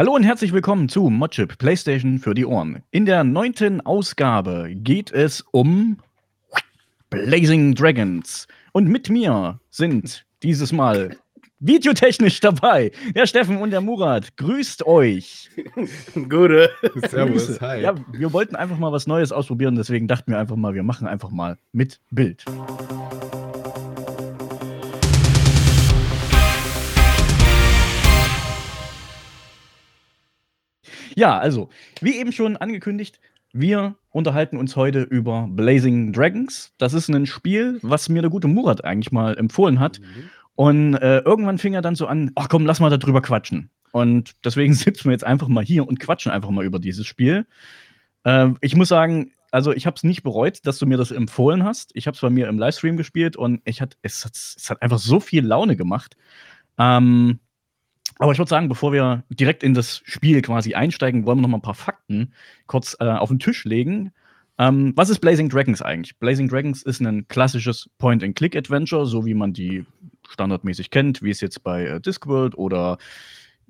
Hallo und herzlich willkommen zu Modchip PlayStation für die Ohren. In der neunten Ausgabe geht es um Blazing Dragons. Und mit mir sind dieses Mal videotechnisch dabei der Steffen und der Murat. Grüßt euch. Gute. Servus. Hi. Ja, wir wollten einfach mal was Neues ausprobieren, deswegen dachten wir einfach mal, wir machen einfach mal mit Bild. Ja, also, wie eben schon angekündigt, wir unterhalten uns heute über Blazing Dragons. Das ist ein Spiel, was mir der gute Murat eigentlich mal empfohlen hat. Mhm. Und äh, irgendwann fing er dann so an, ach komm, lass mal darüber quatschen. Und deswegen sitzen wir jetzt einfach mal hier und quatschen einfach mal über dieses Spiel. Äh, ich muss sagen, also ich habe es nicht bereut, dass du mir das empfohlen hast. Ich habe es bei mir im Livestream gespielt und ich hat, es, hat, es hat einfach so viel Laune gemacht. Ähm, aber ich würde sagen, bevor wir direkt in das Spiel quasi einsteigen, wollen wir noch mal ein paar Fakten kurz äh, auf den Tisch legen. Ähm, was ist Blazing Dragons eigentlich? Blazing Dragons ist ein klassisches Point-and-Click-Adventure, so wie man die standardmäßig kennt, wie es jetzt bei äh, Discworld oder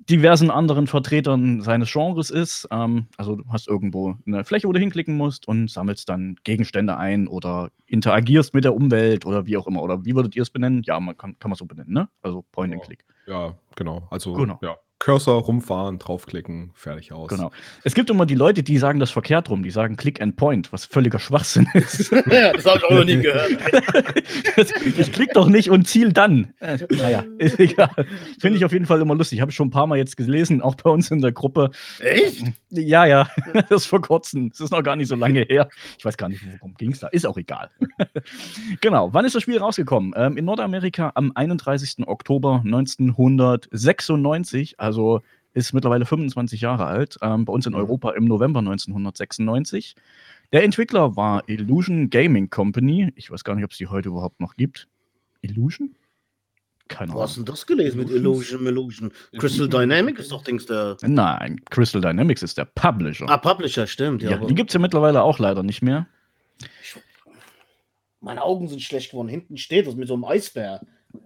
diversen anderen Vertretern seines Genres ist. Ähm, also du hast irgendwo eine Fläche, wo du hinklicken musst und sammelst dann Gegenstände ein oder interagierst mit der Umwelt oder wie auch immer. Oder wie würdet ihr es benennen? Ja, man kann, kann man so benennen, ne? Also Point and Click. Ja, genau. Also genau. ja, Cursor rumfahren, draufklicken, fertig aus. Genau. Es gibt immer die Leute, die sagen das verkehrt rum, die sagen Click and Point, was völliger Schwachsinn ist. ja, das habe ich auch noch nie gehört. ich klick doch nicht und ziel dann. Naja, ist egal. Finde ich auf jeden Fall immer lustig. Habe ich schon ein paar Mal jetzt gelesen, auch bei uns in der Gruppe. Echt? Ja, ja. Das ist vor kurzem. Das ist noch gar nicht so lange her. Ich weiß gar nicht, worum ging es da. Ist auch egal. genau. Wann ist das Spiel rausgekommen? Ähm, in Nordamerika am 31. Oktober 1996. Also also ist mittlerweile 25 Jahre alt, ähm, bei uns in mhm. Europa im November 1996. Der Entwickler war Illusion Gaming Company. Ich weiß gar nicht, ob es die heute überhaupt noch gibt. Illusion? Keine Ahnung. Wo hast du das gelesen mit Illusion, Illusion? Crystal Dynamics ist doch Dings der. Nein, Crystal Dynamics ist der Publisher. Ah, Publisher, stimmt. Ja, ja die gibt es ja mittlerweile auch leider nicht mehr. Ich, meine Augen sind schlecht geworden. Hinten steht das mit so einem Eisbär.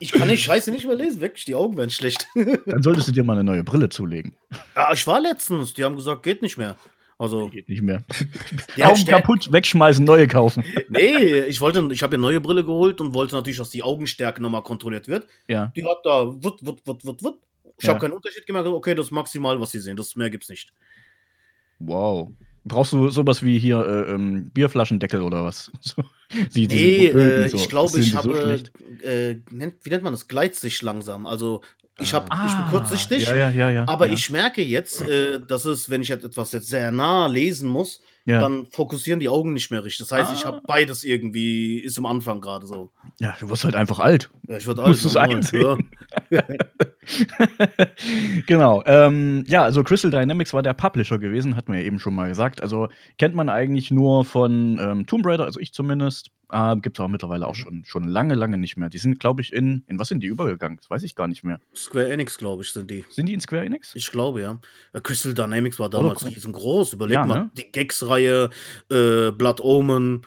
Ich kann die Scheiße nicht mehr lesen, wirklich, die Augen werden schlecht. Dann solltest du dir mal eine neue Brille zulegen. Ja, ich war letztens, die haben gesagt, geht nicht mehr. Also, geht nicht mehr. Ja, Augen kaputt, wegschmeißen, neue kaufen. Nee, ich wollte, ich habe eine neue Brille geholt und wollte natürlich, dass die Augenstärke nochmal kontrolliert wird. Ja. Die hat da, wird, wird, wird, wird, wird. Ich ja. habe keinen Unterschied gemerkt. Okay, das ist maximal, was sie sehen. Das mehr gibt's nicht. Wow. Brauchst du sowas wie hier äh, ähm, Bierflaschendeckel oder was? die, nee, äh, so. ich glaube, ich habe, so äh, nennt, wie nennt man das? Gleitsicht langsam. Also ich, hab, ah, ich bin kurzsichtig, ja, ja, ja, aber ich merke jetzt, äh, dass es, wenn ich etwas jetzt sehr nah lesen muss, dann fokussieren die Augen nicht mehr richtig. Das heißt, ah. ich habe beides irgendwie, ist am Anfang gerade so. Ja, du wirst halt einfach alt. Ja, ich werde alt. Musst es einsehen. Ja. genau. Ähm, ja, also Crystal Dynamics war der Publisher gewesen, hatten wir ja eben schon mal gesagt. Also kennt man eigentlich nur von ähm, Tomb Raider, also ich zumindest. Äh, Gibt es auch mittlerweile auch schon, schon lange, lange nicht mehr. Die sind, glaube ich, in, in was sind die übergegangen? Das weiß ich gar nicht mehr. Square Enix, glaube ich, sind die. Sind die in Square Enix? Ich glaube, ja. Crystal Dynamics war damals oh, riesengroß. Überleg ja, mal, ne? die Gags-Reihe, äh, Blood Omen.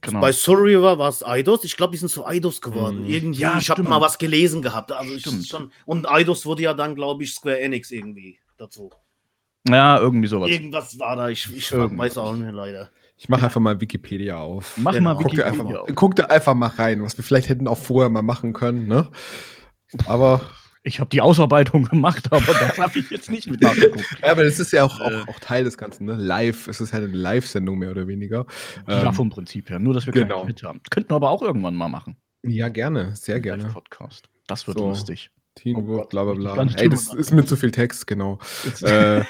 Genau. Bei Soul River war es Eidos. Ich glaube, die sind zu Eidos geworden. Mhm. Irgendwie, ja, ich habe mal was gelesen gehabt. Also schon, und Eidos wurde ja dann, glaube ich, Square Enix irgendwie dazu. Ja, irgendwie sowas. Irgendwas war da. Ich, ich weiß auch nicht leider. Ich mache einfach mal Wikipedia auf. Mach genau. mal Wikipedia guck einfach, auf. Guck da einfach mal rein, was wir vielleicht hätten auch vorher mal machen können, ne? Aber. Ich habe die Ausarbeitung gemacht, aber da habe ich jetzt nicht mit nachgeguckt. ja, aber das ist ja auch, auch, auch, Teil des Ganzen, ne? Live, es ist halt eine Live-Sendung mehr oder weniger. Ja, ähm, vom Prinzip her. Nur, dass wir genau. Hit haben. Könnten wir aber auch irgendwann mal machen. Ja, gerne, sehr gerne. Podcast. Das wird so. lustig. Teamwork, oh bla bla bla. Ey, das ist mit zu viel Text, genau. äh.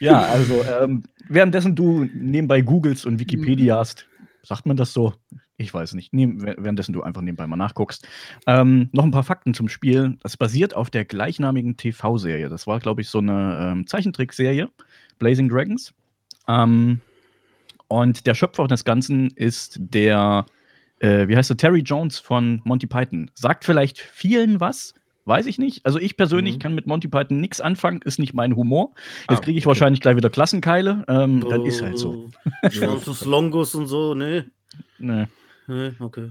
ja, also ähm, währenddessen du nebenbei googelst und Wikipediast, sagt man das so? Ich weiß nicht. Währenddessen du einfach nebenbei mal nachguckst. Ähm, noch ein paar Fakten zum Spiel. Das basiert auf der gleichnamigen TV-Serie. Das war, glaube ich, so eine ähm, Zeichentrickserie, Blazing Dragons. Ähm, und der Schöpfer des Ganzen ist der, äh, wie heißt der, Terry Jones von Monty Python. Sagt vielleicht vielen was, Weiß ich nicht. Also ich persönlich mhm. kann mit Monty Python nichts anfangen, ist nicht mein Humor. Jetzt ah, kriege ich okay. wahrscheinlich gleich wieder Klassenkeile. Ähm, oh, das ist halt so. Schwarzes Longus und so, ne? Ne. Nee, okay.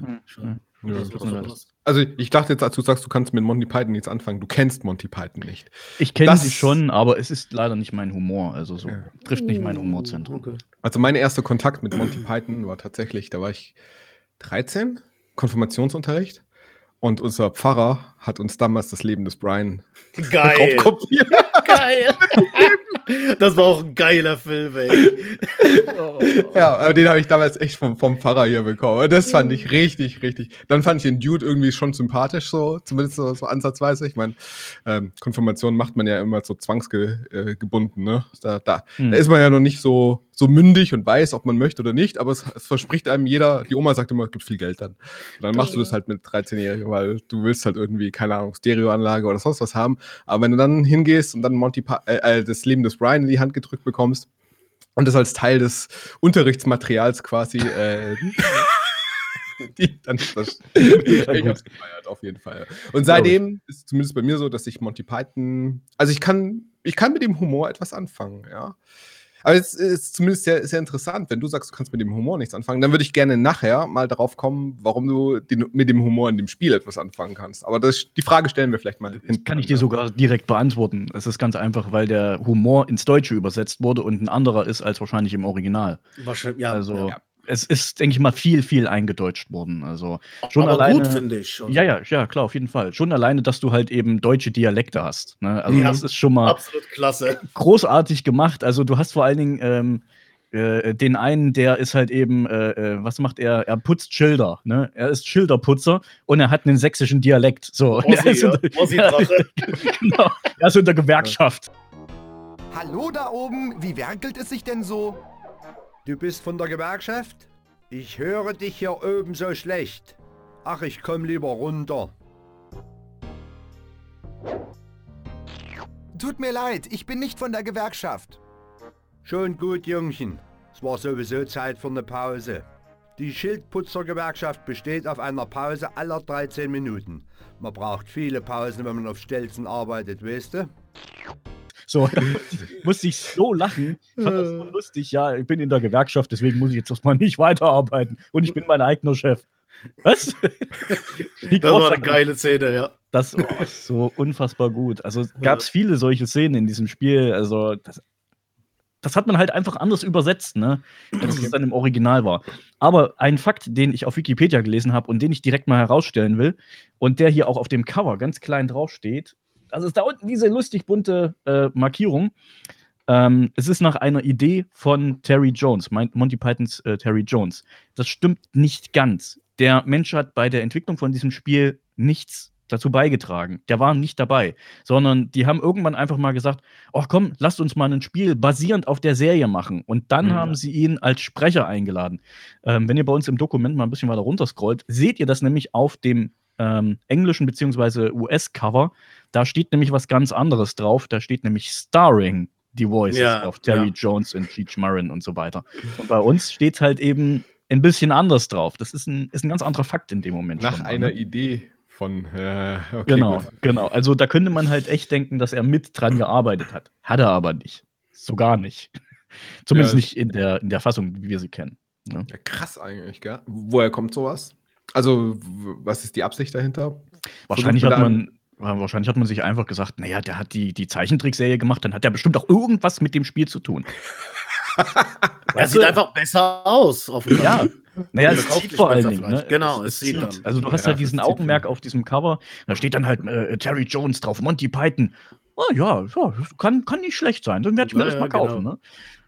Ja, also ich dachte jetzt, als du sagst, du kannst mit Monty Python nichts anfangen, du kennst Monty Python nicht. Ich kenne sie schon, aber es ist leider nicht mein Humor. Also so ja. trifft nicht mein Humorzentrum. Okay. Also mein erster Kontakt mit Monty Python war tatsächlich, da war ich 13, Konfirmationsunterricht. Und unser Pfarrer hat uns damals das Leben des Brian Geil. Geil. Das war auch ein geiler Film, ey. Oh. Ja, den habe ich damals echt vom, vom Pfarrer hier bekommen. Das fand ich richtig, richtig. Dann fand ich den Dude irgendwie schon sympathisch, so, zumindest so, so ansatzweise. Ich meine, ähm, Konfirmation macht man ja immer so zwangsgebunden, äh, ne? Da, da, hm. da ist man ja noch nicht so, so mündig und weiß, ob man möchte oder nicht, aber es, es verspricht einem jeder, die Oma sagt immer, es gibt viel Geld dann. Und dann machst du das halt mit 13-Jährigen, weil du willst halt irgendwie, keine Ahnung, Stereoanlage oder sonst was haben. Aber wenn du dann hingehst und dann Monty pa äh, äh, das Leben des Brian in die Hand gedrückt bekommst und das als Teil des Unterrichtsmaterials quasi äh, die, dann ist das. ich hab's gefeiert, auf jeden Fall. Und seitdem ist es zumindest bei mir so, dass ich Monty Python, also ich kann, ich kann mit dem Humor etwas anfangen, ja. Aber es ist zumindest sehr, sehr interessant, wenn du sagst, du kannst mit dem Humor nichts anfangen, dann würde ich gerne nachher mal darauf kommen, warum du den, mit dem Humor in dem Spiel etwas anfangen kannst. Aber das, die Frage stellen wir vielleicht mal. Das kann ich dir sogar direkt beantworten. Es ist ganz einfach, weil der Humor ins Deutsche übersetzt wurde und ein anderer ist als wahrscheinlich im Original. Wahrscheinlich, ja. Also, ja es ist, denke ich mal, viel, viel eingedeutscht worden. Also schon Aber alleine. gut, finde ich. Also. Ja, ja, ja, klar, auf jeden Fall. Schon alleine, dass du halt eben deutsche Dialekte hast. Ne? Also ja, das ist schon mal absolut klasse. Großartig gemacht. Also du hast vor allen Dingen ähm, äh, den einen, der ist halt eben, äh, äh was macht er? Er putzt Schilder. Ne? Er ist Schilderputzer und er hat einen sächsischen Dialekt. So. Ossi, er, ist unter, ja. genau, er ist in der Gewerkschaft. Hallo da oben, wie werkelt es sich denn so? Du bist von der Gewerkschaft? Ich höre dich hier oben so schlecht. Ach, ich komm lieber runter. Tut mir leid, ich bin nicht von der Gewerkschaft. Schon gut, Jungchen. Es war sowieso Zeit für eine Pause. Die Schildputzergewerkschaft besteht auf einer Pause aller 13 Minuten. Man braucht viele Pausen, wenn man auf Stelzen arbeitet, weißt du? So, musste ich so lachen. Ich fand das so lustig. Ja, ich bin in der Gewerkschaft, deswegen muss ich jetzt erstmal nicht weiterarbeiten. Und ich bin mein eigener Chef. Was? das war eine geile Szene, ja. Das war so unfassbar gut. Also gab es viele solche Szenen in diesem Spiel. Also das, das hat man halt einfach anders übersetzt, ne? Als okay. es dann im Original war. Aber ein Fakt, den ich auf Wikipedia gelesen habe und den ich direkt mal herausstellen will und der hier auch auf dem Cover ganz klein draufsteht, also ist da unten diese lustig bunte äh, Markierung. Ähm, es ist nach einer Idee von Terry Jones, Monty Pythons äh, Terry Jones. Das stimmt nicht ganz. Der Mensch hat bei der Entwicklung von diesem Spiel nichts dazu beigetragen. Der war nicht dabei, sondern die haben irgendwann einfach mal gesagt, ach komm, lasst uns mal ein Spiel basierend auf der Serie machen. Und dann mhm. haben sie ihn als Sprecher eingeladen. Ähm, wenn ihr bei uns im Dokument mal ein bisschen weiter runterscrollt, seht ihr das nämlich auf dem ähm, englischen bzw. US-Cover. Da steht nämlich was ganz anderes drauf. Da steht nämlich Starring die Voices ja, auf Terry ja. Jones und Cheech Marin und so weiter. Und bei uns steht halt eben ein bisschen anders drauf. Das ist ein, ist ein ganz anderer Fakt in dem Moment. Nach schon, einer ne? Idee von. Äh, okay, genau, gut. genau. Also da könnte man halt echt denken, dass er mit dran gearbeitet hat. Hat er aber nicht. So gar nicht. Zumindest ja, nicht in der, in der Fassung, wie wir sie kennen. Ne? Ja, krass eigentlich, gell? Woher kommt sowas? Also, was ist die Absicht dahinter? Wahrscheinlich hat man. Wahrscheinlich hat man sich einfach gesagt, naja, der hat die, die Zeichentrickserie gemacht, dann hat der bestimmt auch irgendwas mit dem Spiel zu tun. er sieht einfach besser aus. Auf ja, naja, es sieht vor allen Dingen. Ne? Genau, es, es sieht. Dann. Also du hast ja, halt diesen Augenmerk auf diesem Cover. Da steht dann halt äh, Terry Jones drauf, Monty Python. Oh, ja, ja kann, kann nicht schlecht sein. Dann werde ich mir ja, das mal kaufen. Genau. Ne?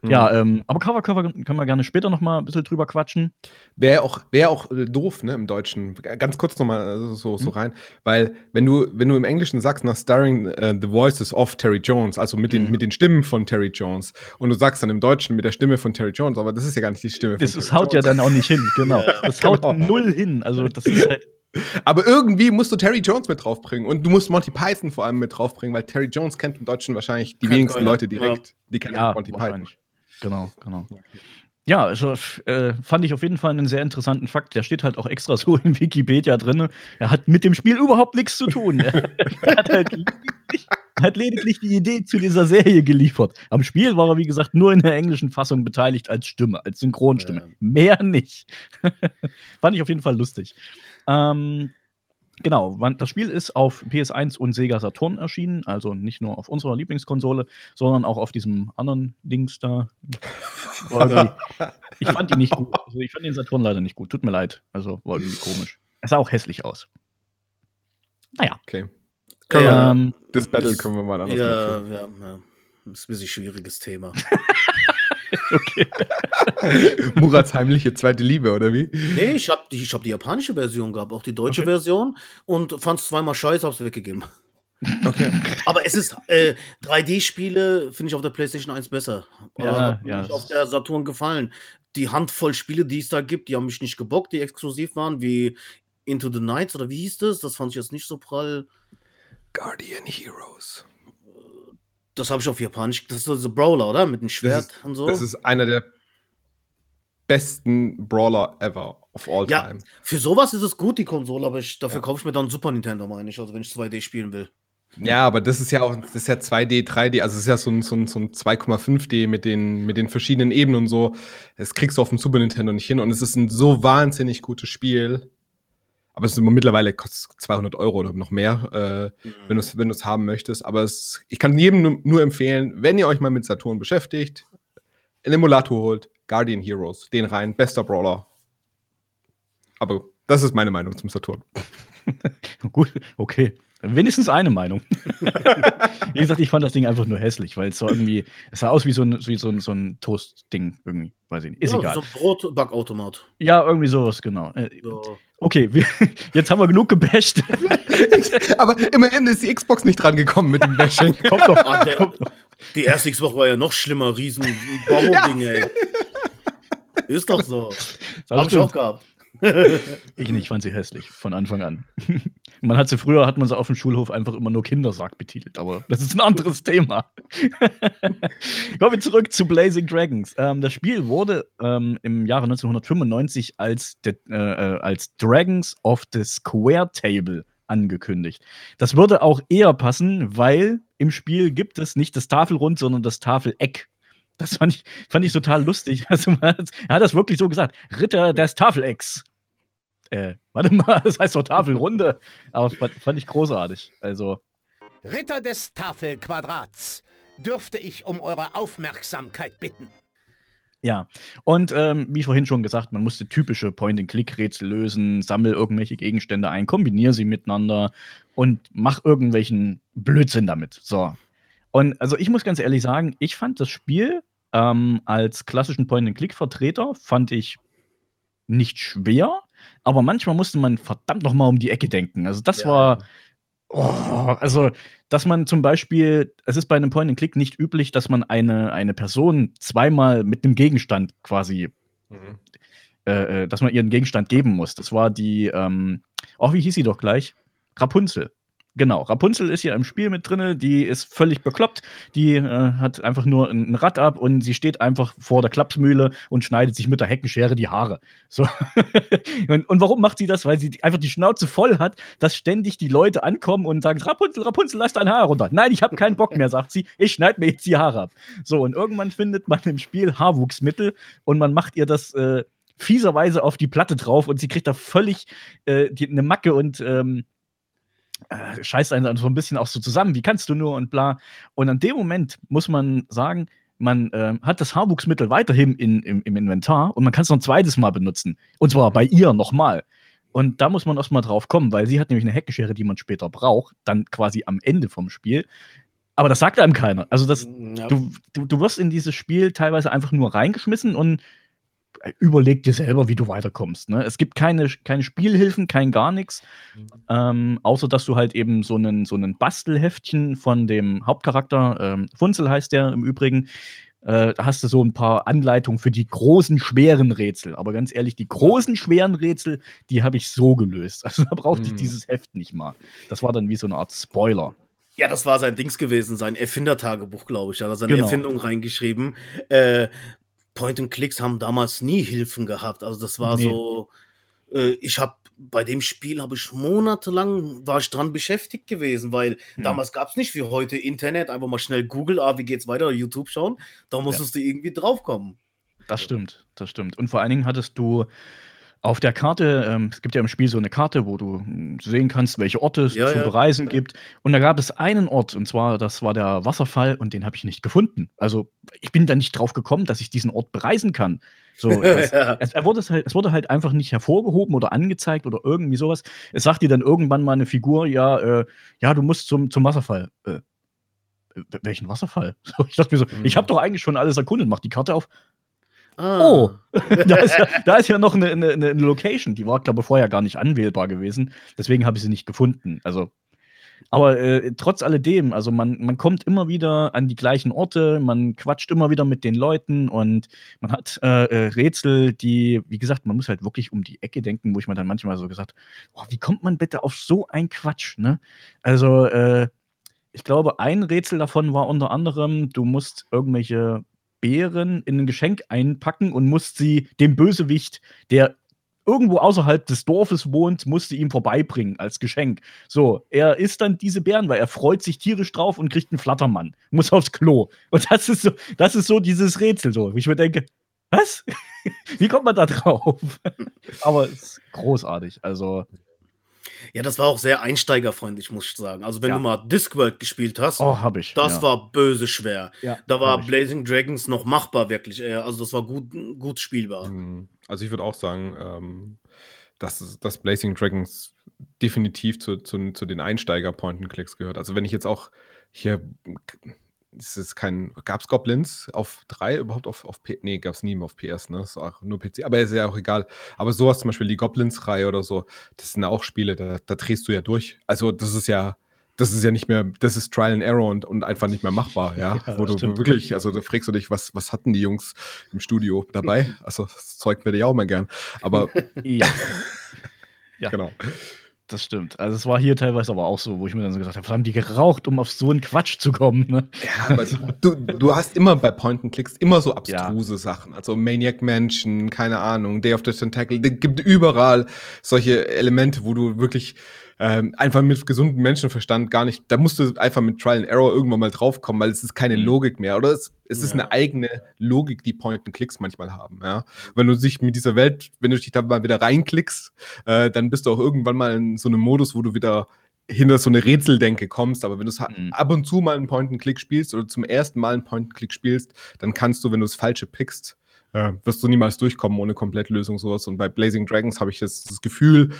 Ja, mhm. ähm, aber Cover können wir gerne später noch mal ein bisschen drüber quatschen. Wäre auch, wär auch äh, doof, ne, im Deutschen. Ganz kurz noch mal äh, so, so mhm. rein, weil wenn du, wenn du im Englischen sagst, nach starring uh, the voices of Terry Jones, also mit den, mhm. mit den Stimmen von Terry Jones, und du sagst dann im Deutschen mit der Stimme von Terry Jones, aber das ist ja gar nicht die Stimme das von Das haut Jones. ja dann auch nicht hin, genau. Das haut genau. null hin. Also das ist halt aber irgendwie musst du Terry Jones mit draufbringen und du musst Monty Python vor allem mit draufbringen, weil Terry Jones kennt im Deutschen wahrscheinlich die Kein wenigsten Leute direkt. Ja. Die kennen ja, Monty Python. Genau, genau. Ja, also äh, fand ich auf jeden Fall einen sehr interessanten Fakt. Der steht halt auch extra so in Wikipedia drin. Er hat mit dem Spiel überhaupt nichts zu tun. er hat, halt lediglich, hat lediglich die Idee zu dieser Serie geliefert. Am Spiel war er, wie gesagt, nur in der englischen Fassung beteiligt als Stimme, als Synchronstimme. Ja. Mehr nicht. fand ich auf jeden Fall lustig. Ähm, genau, das Spiel ist auf PS1 und Sega Saturn erschienen, also nicht nur auf unserer Lieblingskonsole, sondern auch auf diesem anderen Dings da. ich fand ihn nicht gut. Also ich fand den Saturn leider nicht gut. Tut mir leid. Also war irgendwie komisch. Es sah auch hässlich aus. Naja. Okay. Ähm, das Battle können wir mal anders ja, ja, ja, Das ist ein bisschen schwieriges Thema. okay. Murats heimliche zweite Liebe, oder wie? Nee, ich habe die, hab die japanische Version gehabt, auch die deutsche okay. Version und fand es zweimal scheiße, hab's weggegeben. Okay. Aber es ist äh, 3D-Spiele, finde ich auf der PlayStation 1 besser. Ja, ja. auf der Saturn gefallen. Die Handvoll Spiele, die es da gibt, die haben mich nicht gebockt, die exklusiv waren, wie Into the Nights oder wie hieß das? Das fand ich jetzt nicht so prall. Guardian Heroes. Das habe ich auf Japanisch. Das ist so ein Brawler, oder? Mit dem Schwert ist, und so. Das ist einer der besten Brawler ever of all ja, time. Für sowas ist es gut, die Konsole, aber ich, dafür ja. kaufe ich mir dann Super Nintendo, meine ich, also wenn ich 2D spielen will. Ja, aber das ist ja auch, das ist ja 2D, 3D, also es ist ja so ein, so ein, so ein 2,5D mit den, mit den verschiedenen Ebenen und so. Das kriegst du auf dem Super Nintendo nicht hin und es ist ein so wahnsinnig gutes Spiel. Aber es ist mittlerweile kostet 200 Euro oder noch mehr, äh, mhm. wenn du es wenn haben möchtest. Aber es, ich kann jedem nur, nur empfehlen, wenn ihr euch mal mit Saturn beschäftigt, einen Emulator holt, Guardian Heroes, den rein, bester Brawler. Aber das ist meine Meinung zum Saturn. Gut, okay. Wenigstens eine Meinung. wie gesagt, ich fand das Ding einfach nur hässlich, weil es so irgendwie, es sah aus wie so ein, wie so ein, so ein Toast-Ding irgendwie, weiß ich nicht. Ist ja, egal. So ein Brotbackautomat. Ja, irgendwie sowas, genau. Äh, so. Okay, wir, jetzt haben wir genug gebasht. Aber immerhin ist die Xbox nicht dran gekommen mit dem Bashing. Kommt doch an, der, Die erste Xbox war ja noch schlimmer, riesen Bauerding, ja. ey. Ist doch so. Hab ich auch gehabt. ich nicht, fand sie hässlich, von Anfang an. Man hat sie früher, hat man sie auf dem Schulhof einfach immer nur Kindersack betitelt, aber das ist ein anderes Thema. Kommen wir zurück zu Blazing Dragons. Ähm, das Spiel wurde ähm, im Jahre 1995 als, de, äh, als Dragons of the Square Table angekündigt. Das würde auch eher passen, weil im Spiel gibt es nicht das Tafelrund, sondern das Tafeleck. Das fand ich, fand ich total lustig. Also, er hat das wirklich so gesagt: Ritter des Tafelecks äh, warte mal, das heißt doch Tafelrunde. Aber fand ich großartig. Also. Ritter des Tafelquadrats, dürfte ich um eure Aufmerksamkeit bitten. Ja, und ähm, wie vorhin schon gesagt, man musste typische Point-and-Click-Rätsel lösen, sammel irgendwelche Gegenstände ein, kombiniere sie miteinander und mach irgendwelchen Blödsinn damit. So. Und also ich muss ganz ehrlich sagen, ich fand das Spiel ähm, als klassischen Point-and-Click-Vertreter, fand ich nicht schwer, aber manchmal musste man verdammt noch mal um die Ecke denken. Also das ja. war, oh, also dass man zum Beispiel, es ist bei einem Point-and-Click nicht üblich, dass man eine, eine Person zweimal mit einem Gegenstand quasi, mhm. äh, äh dass man ihren Gegenstand geben muss. Das war die, ähm, oh, wie hieß sie doch gleich? Rapunzel. Genau, Rapunzel ist hier im Spiel mit drin, die ist völlig bekloppt, die äh, hat einfach nur ein, Rad ab und sie steht einfach vor der Klapsmühle und schneidet sich mit der Heckenschere die Haare. So. und, und, warum macht sie das? Weil sie einfach die Schnauze voll hat, dass ständig die Leute ankommen und sagen, Rapunzel, Rapunzel, lass dein Haar runter. Nein, ich habe keinen Bock mehr, sagt sie, ich schneide mir jetzt die Haare ab. So, und irgendwann findet man im Spiel Haarwuchsmittel und man macht ihr das äh, fieserweise auf die Platte drauf und sie kriegt da völlig äh, die, eine Macke und ähm, äh, scheißt einen dann so ein bisschen auch so zusammen, wie kannst du nur und bla. Und an dem Moment muss man sagen, man äh, hat das Haarwuchsmittel weiterhin in, im, im, Inventar und man kann es noch ein zweites Mal benutzen. Und zwar bei ihr nochmal. Und da muss man erstmal drauf kommen, weil sie hat nämlich eine Heckenschere, die man später braucht, dann quasi am Ende vom Spiel. Aber das sagt einem keiner. Also das, ja. du, du, du wirst in dieses Spiel teilweise einfach nur reingeschmissen und überleg dir selber, wie du weiterkommst. Ne? Es gibt keine, keine Spielhilfen, kein gar nichts, mhm. ähm, außer dass du halt eben so einen, so einen Bastelheftchen von dem Hauptcharakter, ähm, Funzel heißt der im Übrigen, äh, da hast du so ein paar Anleitungen für die großen, schweren Rätsel. Aber ganz ehrlich, die großen, schweren Rätsel, die habe ich so gelöst. Also da brauchte mhm. ich dieses Heft nicht mal. Das war dann wie so eine Art Spoiler. Ja, das war sein Dings gewesen, sein Erfindertagebuch, glaube ich. Da hat er seine genau. Erfindung reingeschrieben. Äh, Point-and-Clicks haben damals nie Hilfen gehabt. Also das war nee. so, äh, ich habe bei dem Spiel habe ich monatelang war ich dran beschäftigt gewesen, weil ja. damals gab es nicht wie heute Internet, einfach mal schnell Google, ah, wie geht's weiter, YouTube schauen, da musstest ja. du irgendwie draufkommen. Das stimmt, das stimmt. Und vor allen Dingen hattest du Auf der Karte, ähm, es gibt ja im Spiel so eine Karte, wo du sehen kannst, welche Orte es ja, zu ja. bereisen gibt. Und da gab es einen Ort, und zwar, das war der Wasserfall, und den habe ich nicht gefunden. Also, ich bin da nicht drauf gekommen, dass ich diesen Ort bereisen kann. So, es, es, er wurde halt, es wurde halt einfach nicht hervorgehoben oder angezeigt oder irgendwie sowas. Es sagt dir dann irgendwann mal eine Figur, ja, äh, ja, du musst zum, zum Wasserfall. Äh, welchen Wasserfall? ich dachte mir so, mhm. ich habe doch eigentlich schon alles erkundet, mach die Karte auf. Ah. Oh, da, ist ja, da ist ja noch eine, eine, eine Location, die war, glaube ich, vorher gar nicht anwählbar gewesen. Deswegen habe ich sie nicht gefunden. Also, aber äh, trotz alledem, also man, man kommt immer wieder an die gleichen Orte, man quatscht immer wieder mit den Leuten und man hat äh, äh, Rätsel, die, wie gesagt, man muss halt wirklich um die Ecke denken, wo ich mir dann manchmal so gesagt, oh, wie kommt man bitte auf so ein Quatsch, ne? Also, äh, ich glaube, ein Rätsel davon war unter anderem, du musst irgendwelche Beeren in ein Geschenk einpacken und musst sie dem Bösewicht, der irgendwo außerhalb des Dorfes wohnt, musste ihm vorbeibringen als Geschenk. So, er isst dann diese Beeren, weil er freut sich tierisch drauf und kriegt einen Flattermann, muss aufs Klo. Und das ist so, das ist so dieses Rätsel so, ich mir denke, was? Wie kommt man da drauf? Aber es ist großartig. Also ja, das war auch sehr einsteigerfreundlich, muss ich sagen. Also, wenn ja. du mal Discworld gespielt hast, oh, hab ich. das ja. war böse schwer. Ja, da war Blazing Dragons noch machbar, wirklich. Also, das war gut, gut spielbar. Mhm. Also, ich würde auch sagen, ähm, dass, dass Blazing Dragons definitiv zu, zu, zu den Einsteiger-Point-and-Clicks gehört. Also, wenn ich jetzt auch hier es ist kein, gab es Goblins auf 3 überhaupt auf, auf P, nee, gab es nie auf PS, ne, das ist auch nur PC, aber ist ja auch egal. Aber sowas zum Beispiel die Goblins-Reihe oder so, das sind auch Spiele, da, da drehst du ja durch. Also das ist ja, das ist ja nicht mehr, das ist Trial and Error und, und einfach nicht mehr machbar, ja. ja Wo du stimmt. wirklich, also da fragst du dich, was, was hatten die Jungs im Studio dabei? Also das Zeug würde ich auch mal gern. Aber ja. ja. Genau das stimmt. Also es war hier teilweise aber auch so, wo ich mir dann so gesagt habe, haben die geraucht, um auf so einen Quatsch zu kommen. Ne? Ja, aber du, du hast immer bei Point and Clicks immer so abstruse ja. Sachen. Also Maniac Mansion, keine Ahnung, Day of the Tentacle. Es gibt überall solche Elemente, wo du wirklich ähm, einfach mit gesundem Menschenverstand gar nicht, da musst du einfach mit Trial and Error irgendwann mal draufkommen, weil es ist keine mhm. Logik mehr. Oder es, es ja. ist eine eigene Logik, die Point and Clicks manchmal haben. Ja? Wenn du dich mit dieser Welt, wenn du dich da mal wieder reinklickst, äh, dann bist du auch irgendwann mal in so einem Modus, wo du wieder hinter so eine Rätseldenke kommst, aber wenn du mhm. ab und zu mal einen Point-and-Click spielst oder zum ersten Mal einen Point-and-Click spielst, dann kannst du, wenn du das Falsche pickst, äh, wirst du niemals durchkommen ohne Komplettlösung sowas. Und bei Blazing Dragons habe ich das, das Gefühl,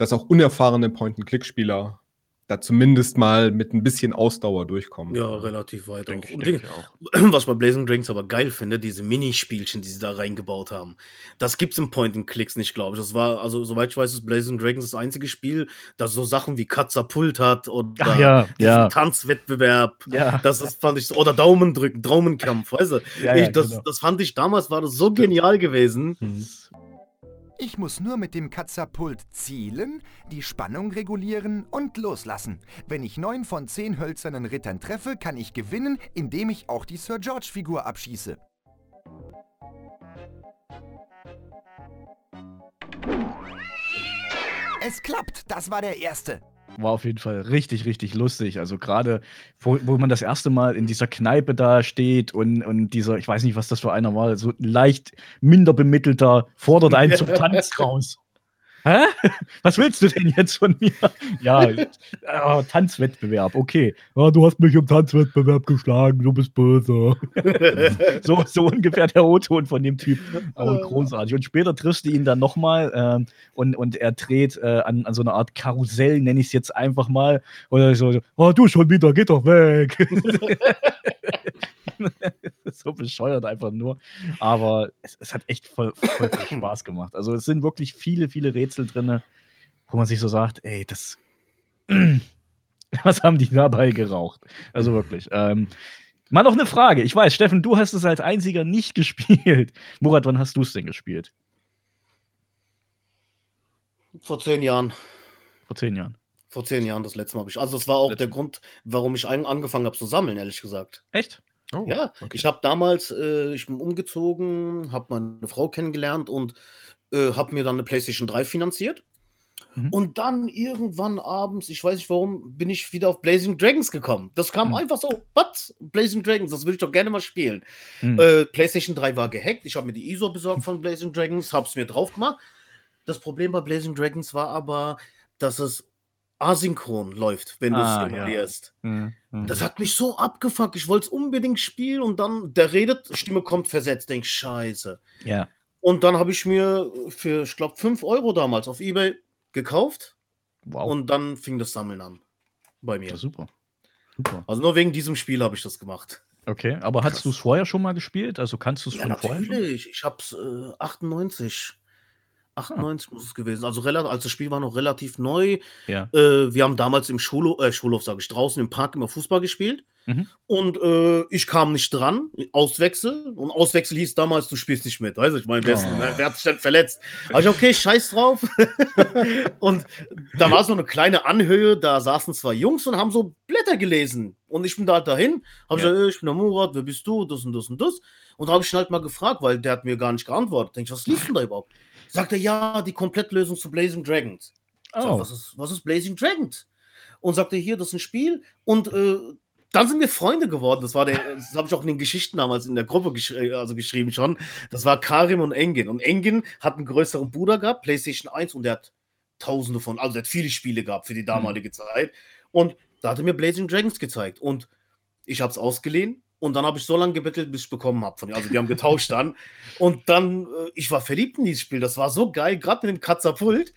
dass auch unerfahrene Point-and-Click-Spieler da zumindest mal mit ein bisschen Ausdauer durchkommen. Ja, relativ weit denk auch. Ich, auch. Was bei Blazing Drinks aber geil finde, diese Minispielchen, die sie da reingebaut haben. Das gibt es im Point-and-Clicks nicht, glaube ich. Das war, also soweit ich weiß, ist Blazing Dragons das einzige Spiel, das so Sachen wie Katzapult hat oder Ach, ja, ja. Tanzwettbewerb. Ja. Das ist, fand ich, oder Daumendrücken, Daumenkampf, weißt du? Ja, ich, das, genau. das fand ich damals, war das so genial gewesen. Mhm. Ich muss nur mit dem Katapult zielen, die Spannung regulieren und loslassen. Wenn ich neun von zehn hölzernen Rittern treffe, kann ich gewinnen, indem ich auch die Sir George-Figur abschieße. Es klappt, das war der erste war auf jeden Fall richtig, richtig lustig. Also gerade, wo, wo man das erste Mal in dieser Kneipe da steht und, und dieser, ich weiß nicht, was das für einer war, so leicht minder bemittelter, fordert einen zum Tanz raus. Hä? Was willst du denn jetzt von mir? Ja, äh, Tanzwettbewerb, okay. Ja, du hast mich im Tanzwettbewerb geschlagen, du bist böse. so, so ungefähr der O-Ton von dem Typ. Aber großartig. Und später triffst du ihn dann nochmal ähm, und, und er dreht äh, an, an so eine Art Karussell, nenne ich es jetzt einfach mal. Und so, oh, du schon wieder, geh doch weg. so bescheuert einfach nur. Aber es, es hat echt voll, voll Spaß gemacht. Also es sind wirklich viele, viele Rätsel drin, wo man sich so sagt, ey, das. Was haben die dabei geraucht? Also wirklich. Ähm, mal noch eine Frage. Ich weiß, Steffen, du hast es als einziger nicht gespielt. Murat, wann hast du es denn gespielt? Vor zehn Jahren. Vor zehn Jahren. Vor zehn Jahren das letzte Mal habe ich. Also, das war auch der Grund, warum ich angefangen habe zu sammeln, ehrlich gesagt. Echt? Oh, ja, okay. ich habe damals, äh, ich bin umgezogen, habe meine Frau kennengelernt und äh, habe mir dann eine PlayStation 3 finanziert. Mhm. Und dann irgendwann abends, ich weiß nicht warum, bin ich wieder auf Blazing Dragons gekommen. Das kam mhm. einfach so, was? Blazing Dragons, das würde ich doch gerne mal spielen. Mhm. Äh, PlayStation 3 war gehackt, ich habe mir die ISO besorgt von Blazing Dragons, habe es mir drauf gemacht. das Problem bei Blazing Dragons war aber, dass es asynchron läuft, wenn du es ah, emulierst. Ja. Mhm, mhm. Das hat mich so abgefuckt. Ich wollte es unbedingt spielen und dann, der redet, Stimme kommt versetzt. Denk, scheiße. Ja. Und dann habe ich mir für, ich glaube, 5 Euro damals auf Ebay gekauft. Wow. Und dann fing das Sammeln an. Bei mir. Ja, super. super. Also nur wegen diesem Spiel habe ich das gemacht. Okay, aber hast du es vorher schon mal gespielt? Also kannst du es ja, von vorher? Natürlich, ich habe es äh, 98 98 ah. muss es gewesen. Also, relativ, also das Spiel war noch relativ neu. Ja. Äh, wir haben damals im Schulhof, äh, Schulhof sage ich, draußen im Park immer Fußball gespielt. Mhm. Und äh, ich kam nicht dran, Auswechsel. Und Auswechsel hieß damals, du spielst nicht mit. Weißt du, ich meine, wer, oh. wer, hat sich denn verletzt? Also, okay, scheiß drauf. und da war so eine kleine Anhöhe, da saßen zwei Jungs und haben so Blätter gelesen. Und ich bin da halt dahin, habe ja. gesagt, ich bin der Murat, wer bist du? Das und das und das. Und da habe ich ihn halt mal gefragt, weil der hat mir gar nicht geantwortet. Denke ich, was liest denn da überhaupt? Sagt er, ja, die Komplettlösung zu Blazing Dragons. Oh. Sag, was, ist, was ist Blazing Dragons? Und sagte, hier, das ist ein Spiel. Und äh, dann sind wir Freunde geworden. Das war der, das habe ich auch in den Geschichten damals in der Gruppe gesch also geschrieben schon. Das war Karim und Engin. Und Engin hat einen größeren Bruder gehabt, PlayStation 1, und der hat tausende von, also der hat viele Spiele gehabt für die damalige mhm. Zeit. Und da hat er mir Blazing Dragons gezeigt. Und ich habe es ausgeliehen und dann habe ich so lange gebettelt, bis ich bekommen habe von Also wir haben getauscht dann. Und dann, äh, ich war verliebt in dieses Spiel. Das war so geil, gerade mit dem Katapult.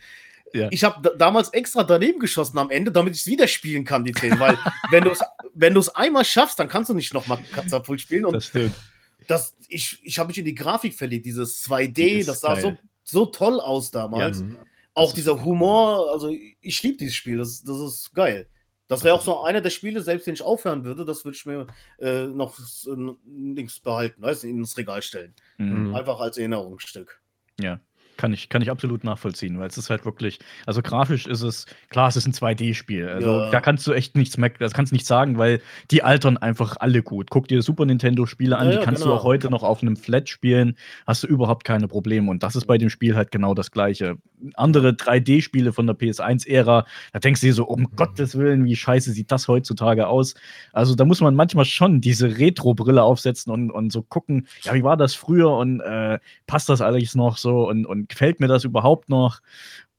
Ja. Ich habe damals extra daneben geschossen am Ende, damit ich es wieder spielen kann, die 10. Weil wenn du es wenn einmal schaffst, dann kannst du nicht nochmal Katapult spielen. Und das stimmt. Das, ich ich habe mich in die Grafik verliebt, dieses 2D, das sah so, so toll aus damals. Ja, auch dieser Humor, also ich liebe dieses Spiel, das, das ist geil. Das wäre auch so einer der Spiele, selbst wenn ich aufhören würde, das würde ich mir äh, noch äh, links behalten, weißt du, ins Regal stellen. Mhm. Einfach als Erinnerungsstück. Ja. Kann ich, kann ich absolut nachvollziehen, weil es ist halt wirklich, also grafisch ist es, klar, es ist ein 2D-Spiel. Also ja. da kannst du echt nichts meckern, das kannst du nicht sagen, weil die altern einfach alle gut. Guck dir Super Nintendo-Spiele an, ja, die kannst genau. du auch heute noch auf einem Flat spielen, hast du überhaupt keine Probleme. Und das ist bei dem Spiel halt genau das Gleiche. Andere 3D-Spiele von der PS1-Ära, da denkst du dir so, um mhm. Gottes Willen, wie scheiße sieht das heutzutage aus. Also da muss man manchmal schon diese Retro-Brille aufsetzen und, und so gucken, ja, wie war das früher und äh, passt das alles noch so und, und gefällt mir das überhaupt noch?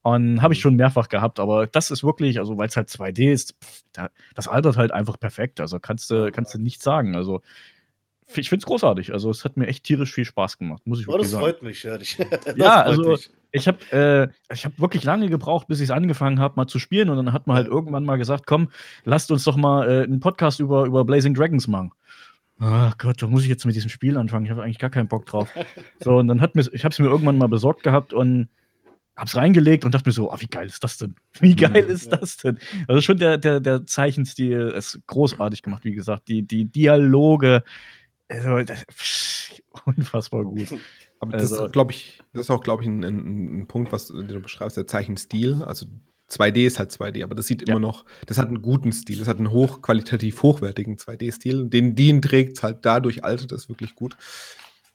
Und habe ich mhm. schon mehrfach gehabt, aber das ist wirklich, also weil es halt 2D ist, pff, da, das altert halt einfach perfekt. Also kannst du, kannst du nicht sagen. Also ich finde es großartig. Also es hat mir echt tierisch viel Spaß gemacht, muss ich oh, wirklich sagen. Das freut mich, ja. ja, also mich. ich habe äh, hab wirklich lange gebraucht, bis ich es angefangen habe, mal zu spielen. Und dann hat man halt irgendwann mal gesagt, komm, lasst uns doch mal äh, einen Podcast über, über Blazing Dragons machen. Ach Gott, da muss ich jetzt mit diesem Spiel anfangen. Ich habe eigentlich gar keinen Bock drauf. So, und dann hat mir, ich habe es mir irgendwann mal besorgt gehabt und habe es reingelegt und dachte mir so, oh, wie geil ist das denn? Wie geil ist das denn? Also schon der, der, der Zeichenstil ist großartig gemacht, wie gesagt. Die, die Dialoge, also, das, unfassbar gut. Aber das also, ist, glaube ich, das ist auch, glaube ich, ein, ein, ein, Punkt, was du beschreibst, der Zeichenstil. Also 2D ist halt 2D, aber das sieht ja. immer noch, das hat einen guten Stil, das hat einen hochqualitativ hochwertigen 2D-Stil. Den DIN trägt halt dadurch altert es wirklich gut.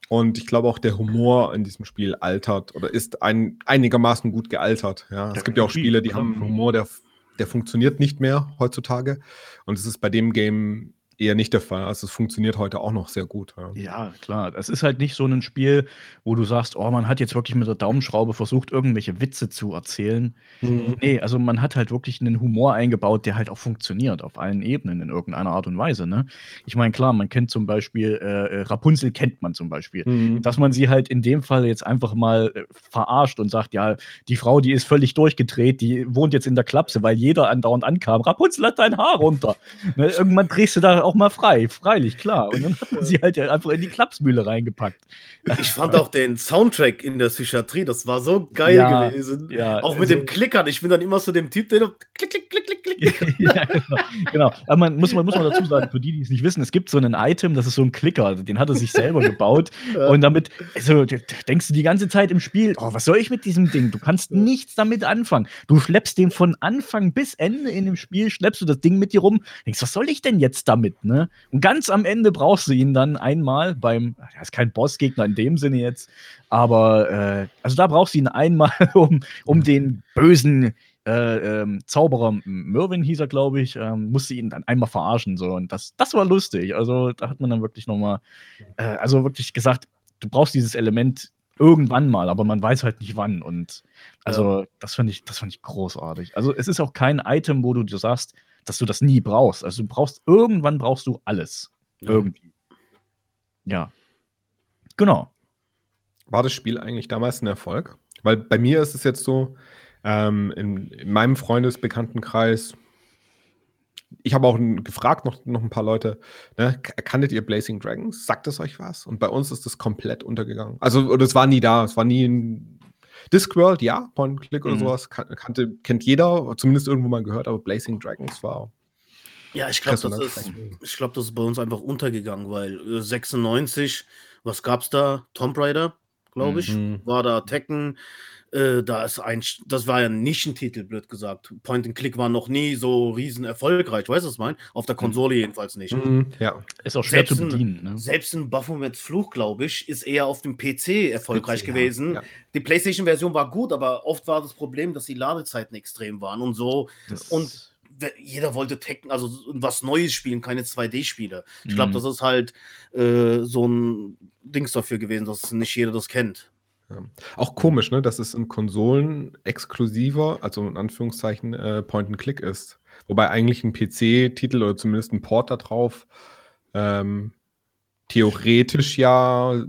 Und ich glaube auch der Humor in diesem Spiel altert oder ist ein, einigermaßen gut gealtert. Ja. Es gibt ja auch Spiele, die haben einen Humor, der, der funktioniert nicht mehr heutzutage. Und es ist bei dem Game eher nicht der Fall. Also es funktioniert heute auch noch sehr gut. Ja. ja, klar. Es ist halt nicht so ein Spiel, wo du sagst, oh, man hat jetzt wirklich mit der Daumenschraube versucht, irgendwelche Witze zu erzählen. Mhm. Nee, also man hat halt wirklich einen Humor eingebaut, der halt auch funktioniert auf allen Ebenen in irgendeiner Art und Weise. Ne? Ich meine, klar, man kennt zum Beispiel, äh, äh, Rapunzel kennt man zum Beispiel. Mhm. Dass man sie halt in dem Fall jetzt einfach mal äh, verarscht und sagt, ja, die Frau, die ist völlig durchgedreht, die wohnt jetzt in der Klapse, weil jeder andauernd ankam. Rapunzel hat dein Haar runter. Ne? Irgendwann drehst du da auch mal frei, freilich, klar. Und dann haben sie halt einfach in die Klapsmühle reingepackt. Ich fand auch den Soundtrack in der Psychiatrie, das war so geil ja, gewesen. Ja, auch mit also, dem Klickern. Ich bin dann immer so dem Typ, der klick, klick, klick, klick, klick. ja, genau. genau. Aber man muss, man muss man dazu sagen, für die, die es nicht wissen, es gibt so einen Item, das ist so ein Klicker, den hat er sich selber gebaut. Ja. Und damit, also denkst du die ganze Zeit im Spiel, oh, was soll ich mit diesem Ding? Du kannst nichts damit anfangen. Du schleppst den von Anfang bis Ende in dem Spiel, schleppst du das Ding mit dir rum, denkst, was soll ich denn jetzt damit? Ne? Und ganz am Ende brauchst du ihn dann einmal beim, er ist kein Bossgegner in dem Sinne jetzt, aber äh, also da brauchst du ihn einmal, um, um den bösen äh, ähm, Zauberer Mervin hieß er, glaube ich, ähm, musste ihn dann einmal verarschen. So. Und das, das war lustig. Also da hat man dann wirklich nochmal, äh, also wirklich gesagt, du brauchst dieses Element irgendwann mal, aber man weiß halt nicht wann. Und also ja. das fand ich, das fand ich großartig. Also es ist auch kein Item, wo du dir sagst, dass du das nie brauchst. Also du brauchst irgendwann brauchst du alles. Ja. Irgendwie. Ja. Genau. War das Spiel eigentlich damals ein Erfolg? Weil bei mir ist es jetzt so, ähm, in, in, meinem Freundesbekanntenkreis, ich habe auch gefragt, noch, noch ein paar Leute, ne, kanntet ihr Blazing Dragons? Sagt es euch was? Und bei uns ist das komplett untergegangen. Also, oder es war nie da, es war nie ein Discworld, ja, Point Click oder mhm. sowas, kan kannte, kennt jeder, zumindest irgendwo mal gehört, aber Blazing Dragons war. Ja, ich glaube, das, ist, glaub, das ist bei uns einfach untergegangen, weil 96, äh, was gab's da? Tomb Raider, glaube ich, mhm. war da Tekken. Äh, da ist ein, das war ja ein Nischentitel, blöd gesagt. Point and Click war noch nie so riesen erfolgreich, weißt du, was ich meine? Auf der mhm. Konsole jedenfalls nicht. Mhm, ja. Ist auch schwer selbst zu bedienen. Ne? Selbst ein Baphomets Fluch, glaube ich, ist eher auf dem PC erfolgreich PC, gewesen. Ja, ja. Die PlayStation-Version war gut, aber oft war das Problem, dass die Ladezeiten extrem waren und so. Das und jeder wollte Tekken, also was Neues spielen, keine 2D-Spiele. Ich glaube, mhm. das ist halt äh, so ein Dings dafür gewesen, dass nicht jeder das kennt. Ja. Auch komisch, ne, dass es in Konsolen exklusiver, also in Anführungszeichen, äh, Point-and-Click ist. Wobei eigentlich ein PC-Titel oder zumindest ein Port da drauf ähm, theoretisch ja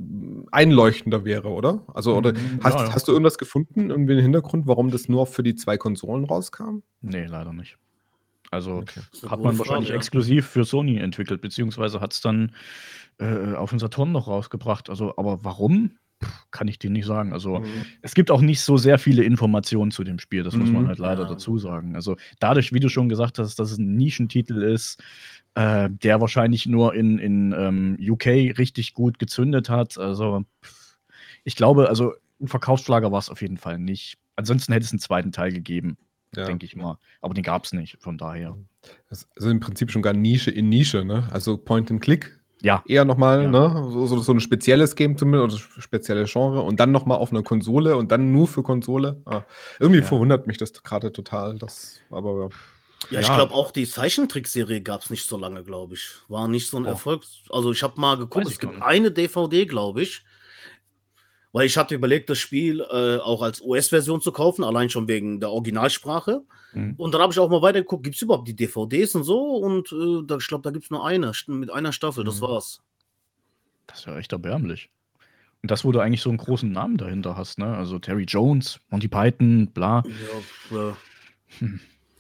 einleuchtender wäre, oder? Also, oder mhm, hast, ja, ja. hast du irgendwas gefunden, irgendwie einen Hintergrund, warum das nur für die zwei Konsolen rauskam? Nee, leider nicht. Also okay. hat man wahrscheinlich Frage, exklusiv für Sony entwickelt, beziehungsweise hat es dann äh, auf den Saturn noch rausgebracht. Also, aber warum? Kann ich dir nicht sagen. Also mhm. es gibt auch nicht so sehr viele Informationen zu dem Spiel, das muss man mhm. halt leider ja. dazu sagen. Also dadurch, wie du schon gesagt hast, dass es ein Nischentitel ist, äh, der wahrscheinlich nur in, in ähm, UK richtig gut gezündet hat. Also ich glaube, also ein Verkaufsschlager war es auf jeden Fall nicht. Ansonsten hätte es einen zweiten Teil gegeben, ja. denke ich mal. Aber den gab es nicht, von daher. Das ist im Prinzip schon gar Nische in Nische, ne? Also Point and Click ja. Eher nochmal, ja. ne? So, so, so, ein spezielles Game zumindest, oder spezielle Genre und dann nochmal auf einer Konsole und dann nur für Konsole. Ah, irgendwie ja. verwundert mich das gerade total. Das, aber ja, ich glaube auch die Zeichentrickserie gab es nicht so lange, glaube ich. War nicht so ein oh. Erfolg. Also ich habe mal geguckt, es gibt eine DVD, glaube ich. Weil ich hatte überlegt, das Spiel äh, auch als US-Version zu kaufen, allein schon wegen der Originalsprache. Mhm. Und dann habe ich auch mal weitergeguckt, gibt es überhaupt die DVDs und so? Und äh, da, ich glaube, da gibt es nur eine mit einer Staffel, das mhm. war's. Das ist ja echt erbärmlich. Und das, wo du eigentlich so einen großen Namen dahinter hast, ne? Also Terry Jones, Monty Python, bla. Ja, äh. hm.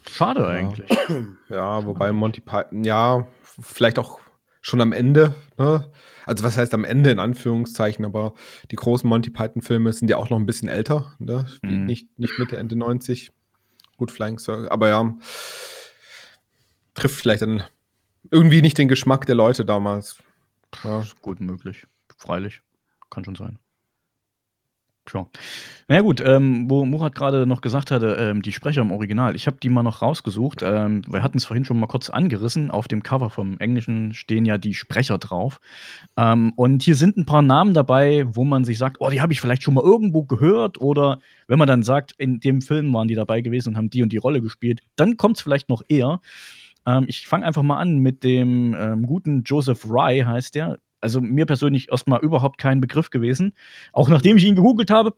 Schade ja. eigentlich. Ja, wobei Monty Python, ja, vielleicht auch schon am Ende, ne? Also was heißt am Ende in Anführungszeichen, aber die großen Monty Python-Filme sind ja auch noch ein bisschen älter, ne? Mhm. Nicht, nicht Mitte, Ende 90. Gut, Flying Circle. Aber ja, trifft vielleicht dann irgendwie nicht den Geschmack der Leute damals. Ja. Gut möglich. Freilich. Kann schon sein. Tja. Na ja, gut, ähm, wo Murat gerade noch gesagt hatte, ähm, die Sprecher im Original, ich habe die mal noch rausgesucht. Ähm, wir hatten es vorhin schon mal kurz angerissen. Auf dem Cover vom Englischen stehen ja die Sprecher drauf. Ähm, und hier sind ein paar Namen dabei, wo man sich sagt, oh, die habe ich vielleicht schon mal irgendwo gehört. Oder wenn man dann sagt, in dem Film waren die dabei gewesen und haben die und die Rolle gespielt, dann kommt es vielleicht noch eher. Ähm, ich fange einfach mal an mit dem ähm, guten Joseph Rye, heißt der also mir persönlich erstmal überhaupt kein Begriff gewesen. Auch nachdem ich ihn gegoogelt habe,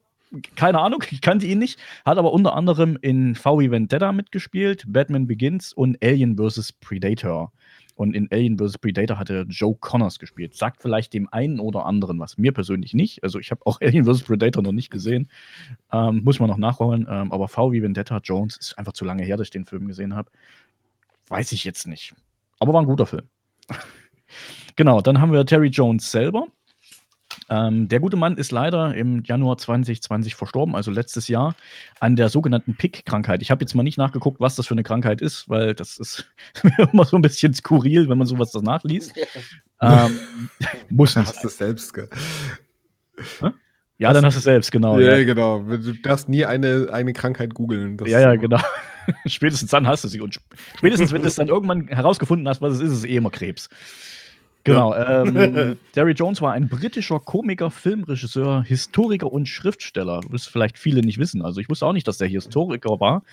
keine Ahnung, ich kannte ihn nicht, hat aber unter anderem in VW Vendetta mitgespielt, Batman Begins und Alien vs. Predator. Und in Alien vs. Predator hat er Joe Connors gespielt. Sagt vielleicht dem einen oder anderen was. Mir persönlich nicht. Also ich habe auch Alien vs. Predator noch nicht gesehen. Ähm, muss man noch nachholen. Ähm, aber VW Vendetta Jones ist einfach zu lange her, dass ich den Film gesehen habe. Weiß ich jetzt nicht. Aber war ein guter Film. Genau, dann haben wir Terry Jones selber. Ähm, der gute Mann ist leider im Januar 2020 verstorben, also letztes Jahr, an der sogenannten PIC-Krankheit. Ich habe jetzt mal nicht nachgeguckt, was das für eine Krankheit ist, weil das ist immer so ein bisschen skurril, wenn man sowas danach liest. ähm, muss nicht. Hast du es selbst, gell? Ja, dann hast du es selbst, genau. Ja, ja, genau. Du darfst nie eine, eine Krankheit googeln. Ja, ja, genau. spätestens dann hast du sie. Und spätestens, wenn du es dann irgendwann herausgefunden hast, was es ist, ist es eh immer Krebs. Genau. Ähm, Derry Jones war ein britischer Komiker, Filmregisseur, Historiker und Schriftsteller. Das vielleicht viele nicht wissen. Also ich wusste auch nicht, dass der Historiker war.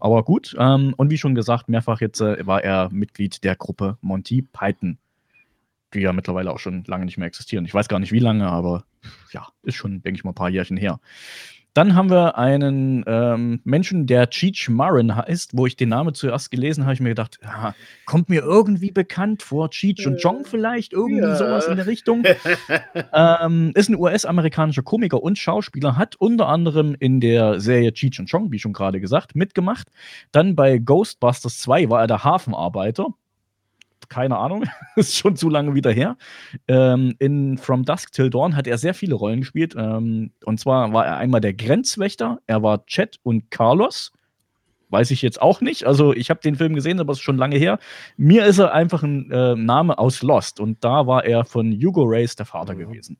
Aber gut. Ähm, und wie schon gesagt, mehrfach jetzt äh, war er Mitglied der Gruppe Monty Python. die ja mittlerweile auch schon lange nicht mehr existieren. Ich weiß gar nicht wie lange, aber ja, ist schon, denke ich mal, ein paar Jährchen her. Dann haben wir einen ähm, Menschen, der Cheech Marin heißt, wo ich den Namen zuerst gelesen habe, ich mir gedacht, ja, kommt mir irgendwie bekannt vor, Cheech und Jong vielleicht, irgendwie ja. sowas in der Richtung. ähm, ist ein US-amerikanischer Komiker und Schauspieler, hat unter anderem in der Serie Cheech und Chong, wie schon gerade gesagt, mitgemacht. Dann bei Ghostbusters 2 war er der Hafenarbeiter keine Ahnung, ist schon zu lange wieder her. Ähm, in From Dusk Till Dawn hat er sehr viele Rollen gespielt. Ähm, und zwar war er einmal der Grenzwächter, er war Chet und Carlos. Weiß ich jetzt auch nicht. Also, ich habe den Film gesehen, aber es ist schon lange her. Mir ist er einfach ein äh, Name aus Lost. Und da war er von Hugo Race der Vater mhm. gewesen.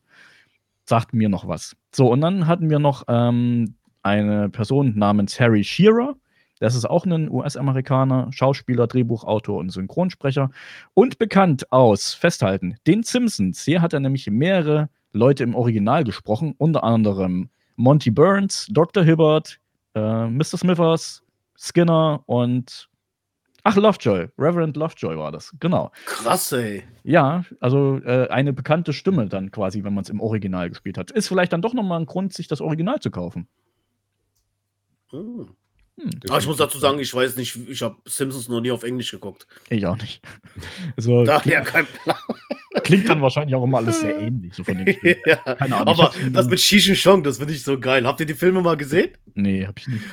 Sagt mir noch was. So, und dann hatten wir noch ähm, eine Person namens Harry Shearer. Das ist auch ein US-Amerikaner, Schauspieler, Drehbuchautor und Synchronsprecher und bekannt aus, festhalten, den Simpsons. Hier hat er nämlich mehrere Leute im Original gesprochen, unter anderem Monty Burns, Dr. Hibbert, äh, Mr. Smithers, Skinner und Ach, Lovejoy, Reverend Lovejoy war das, genau. Krass, ey. Ja, also äh, eine bekannte Stimme dann quasi, wenn man es im Original gespielt hat. Ist vielleicht dann doch nochmal ein Grund, sich das Original zu kaufen. Hm. Hm, Aber ich muss dazu sagen, ich weiß nicht, ich habe Simpsons noch nie auf Englisch geguckt. Ich auch nicht. Also, Daher kein Plan. Klingt dann wahrscheinlich auch immer alles sehr ähnlich. So ja. Keine Ahnung. Aber das mit Shishin Chong, das finde ich so geil. Habt ihr die Filme mal gesehen? Nee, hab ich nicht.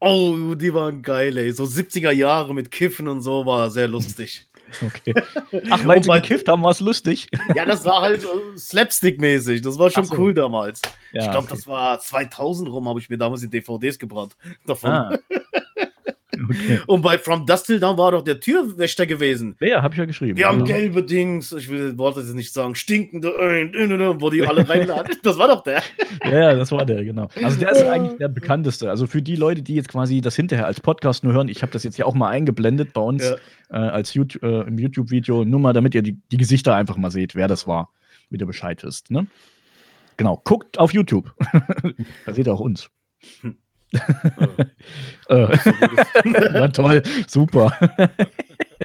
Oh, die waren geil, ey. So 70er Jahre mit Kiffen und so war sehr lustig. Okay. Ach, weil sie gekifft haben, war es lustig. Ja, das war halt äh, Slapstick-mäßig. Das war schon so. cool damals. Ja, ich glaube, okay. das war 2000 rum, habe ich mir damals die DVDs gebrannt. Davon. Ah. Okay. Und bei From Dust Till Dawn war doch der Türwächter gewesen. Ja, habe ich ja geschrieben. Die haben also. gelbe Dings, ich will Worte jetzt nicht sagen, stinkende, wo die alle reinladen. Das war doch der. Ja, das war der, genau. Also der ist eigentlich der bekannteste. Also für die Leute, die jetzt quasi das hinterher als Podcast nur hören, ich habe das jetzt ja auch mal eingeblendet bei uns ja. äh, als YouTube, äh, im YouTube-Video, nur mal, damit ihr die, die Gesichter einfach mal seht, wer das war, wie ihr Bescheid wisst. Ne? Genau, guckt auf YouTube. da seht ihr auch uns. Hm. Äh. Na toll, super.